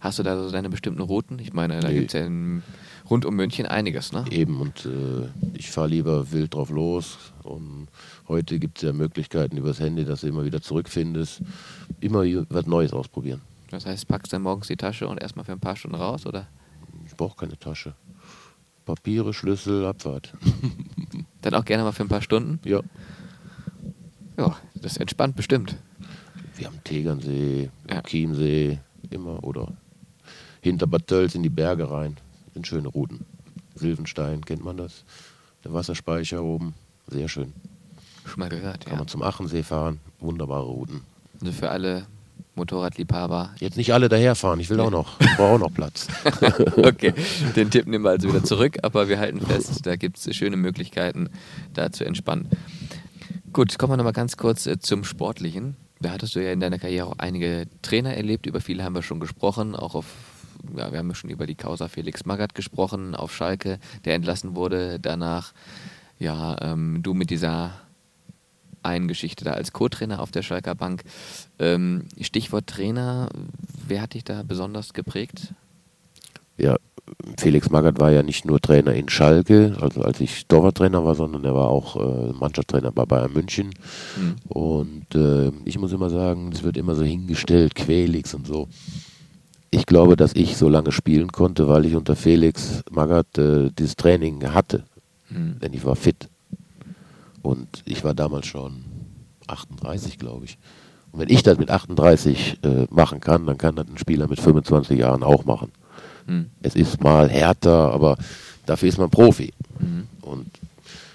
Hast du da so deine bestimmten Routen? Ich meine, da Nee. gibt es ja in, rund um München einiges, ne? Eben, und äh, ich fahre lieber wild drauf los. Und heute gibt es ja Möglichkeiten übers Handy, dass du immer wieder zurückfindest. Immer was Neues ausprobieren. Das heißt, packst dann morgens die Tasche und erstmal für ein paar Stunden raus, oder? Ich brauche keine Tasche. Papiere, Schlüssel, Abfahrt. Dann auch gerne mal für ein paar Stunden? ja. Ja, das entspannt bestimmt. Wir haben Tegernsee, Ja. Chiemsee, immer. Oder hinter Bad Tölz in die Berge rein. Sind schöne Routen. Silvenstein, kennt man das? Der Wasserspeicher oben. Sehr schön. Schon mal gehört, Kann ja. man zum Achensee fahren. Wunderbare Routen. Also für alle Motorradliebhaber. Jetzt nicht alle daherfahren, ich will auch noch. Ich brauche auch noch Platz. okay, den Tipp nehmen wir also wieder zurück, aber wir halten fest, da gibt es schöne Möglichkeiten, da zu entspannen. Gut, kommen wir nochmal ganz kurz äh, zum Sportlichen. Da hattest du ja in deiner Karriere auch einige Trainer erlebt, über viele haben wir schon gesprochen, auch auf, ja, wir haben ja schon über die Causa Felix Magath gesprochen, auf Schalke, der entlassen wurde, danach, ja, ähm, du mit dieser Vereinsgeschichte da als Co-Trainer auf der Schalker Bank. Ähm, Stichwort Trainer, wer hat dich da besonders geprägt? Ja, Felix Magath war ja nicht nur Trainer in Schalke, also als ich Torwarttrainer war, sondern er war auch äh, Mannschaftstrainer bei Bayern München. Mhm. Und äh, ich muss immer sagen, es wird immer so hingestellt, Quelix und so. Ich glaube, dass ich so lange spielen konnte, weil ich unter Felix Magath äh, dieses Training hatte. Mhm. Denn ich war fit. Und ich war damals schon 38, glaube ich. Und wenn ich das mit 38 äh, machen kann, dann kann das ein Spieler mit 25 Jahren auch machen. Mhm. Es ist mal härter, aber dafür ist man Profi. Mhm. Und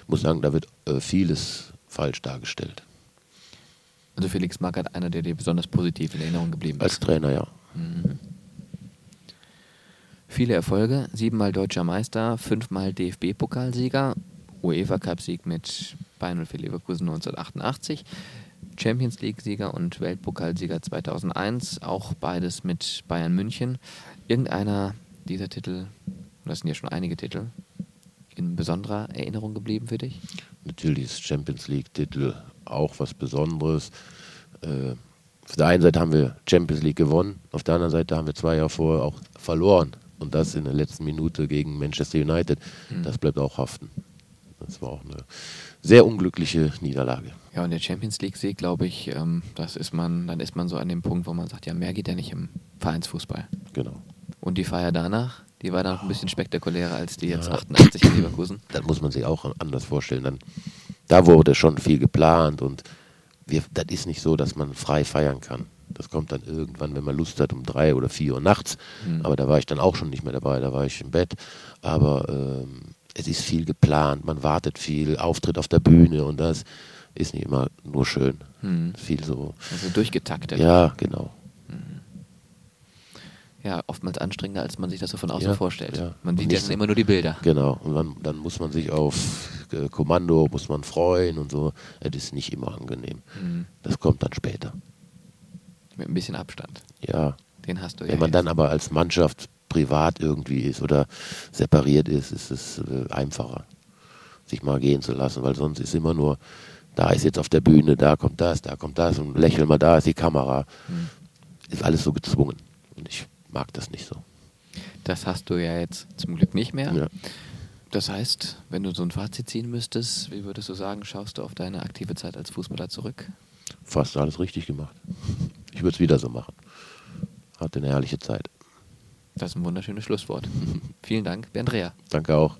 muss sagen, da wird äh, vieles falsch dargestellt. Also Felix Magath einer, der dir besonders positiv in Erinnerung geblieben ist. Als Trainer, ja. Mhm. Viele Erfolge, siebenmal deutscher Meister, fünfmal DFB-Pokalsieger, UEFA-Cup-Sieg mit Bayern und für Leverkusen 1988, Champions League-Sieger und Weltpokalsieger 2001, auch beides mit Bayern München. Irgendeiner dieser Titel, das sind ja schon einige Titel, in besonderer Erinnerung geblieben für dich? Natürlich ist Champions League-Titel auch was Besonderes. Äh, auf der einen Seite haben wir Champions League gewonnen, auf der anderen Seite haben wir zwei Jahre vorher auch verloren. Und das in der letzten Minute gegen Manchester United. Mhm. Das bleibt auch haften. Das war auch eine sehr unglückliche Niederlage. Ja, und der Champions League-Sieg, glaube ich, ähm, das ist man, dann ist man so an dem Punkt, wo man sagt, ja, mehr geht ja nicht im Vereinsfußball. Genau. Und die Feier danach, die war dann auch ein bisschen spektakulärer als die jetzt ja. 88 in Leverkusen. Dann muss man sich auch anders vorstellen. Dann, da wurde schon viel geplant und wir, das ist nicht so, dass man frei feiern kann. Das kommt dann irgendwann, wenn man Lust hat, um drei oder vier Uhr nachts. Mhm. Aber da war ich dann auch schon nicht mehr dabei, da war ich im Bett. Aber ähm, es ist viel geplant, man wartet viel, Auftritt auf der Bühne und das ist nicht immer nur schön. Mhm. Viel so. Also durchgetaktet. Ja, genau. Mhm. Ja, oftmals anstrengender, als man sich das so von außen ja, vorstellt. Ja. Man sieht ja dann immer nur die Bilder. Genau. Und dann, dann muss man sich auf äh, Kommando, muss man freuen und so. Das ist nicht immer angenehm. Mhm. Das kommt dann später. Mit ein bisschen Abstand. Ja. Den hast du ja. Wenn man jetzt. dann aber als Mannschaft privat irgendwie ist oder separiert ist, ist es äh, einfacher, sich mal gehen zu lassen, weil sonst ist immer nur, da ist jetzt auf der Bühne, da kommt das, da kommt das und lächel mal, da ist die Kamera. Mhm. Ist alles so gezwungen. Und ich mag das nicht so. Das hast du ja jetzt zum Glück nicht mehr. Ja. Das heißt, wenn du so ein Fazit ziehen müsstest, wie würdest du sagen, schaust du auf deine aktive Zeit als Fußballer zurück? Fast alles richtig gemacht. Ich würde es wieder so machen. Hatte eine herrliche Zeit. Das ist ein wunderschönes Schlusswort. Vielen Dank, Bernd Rea. Danke auch.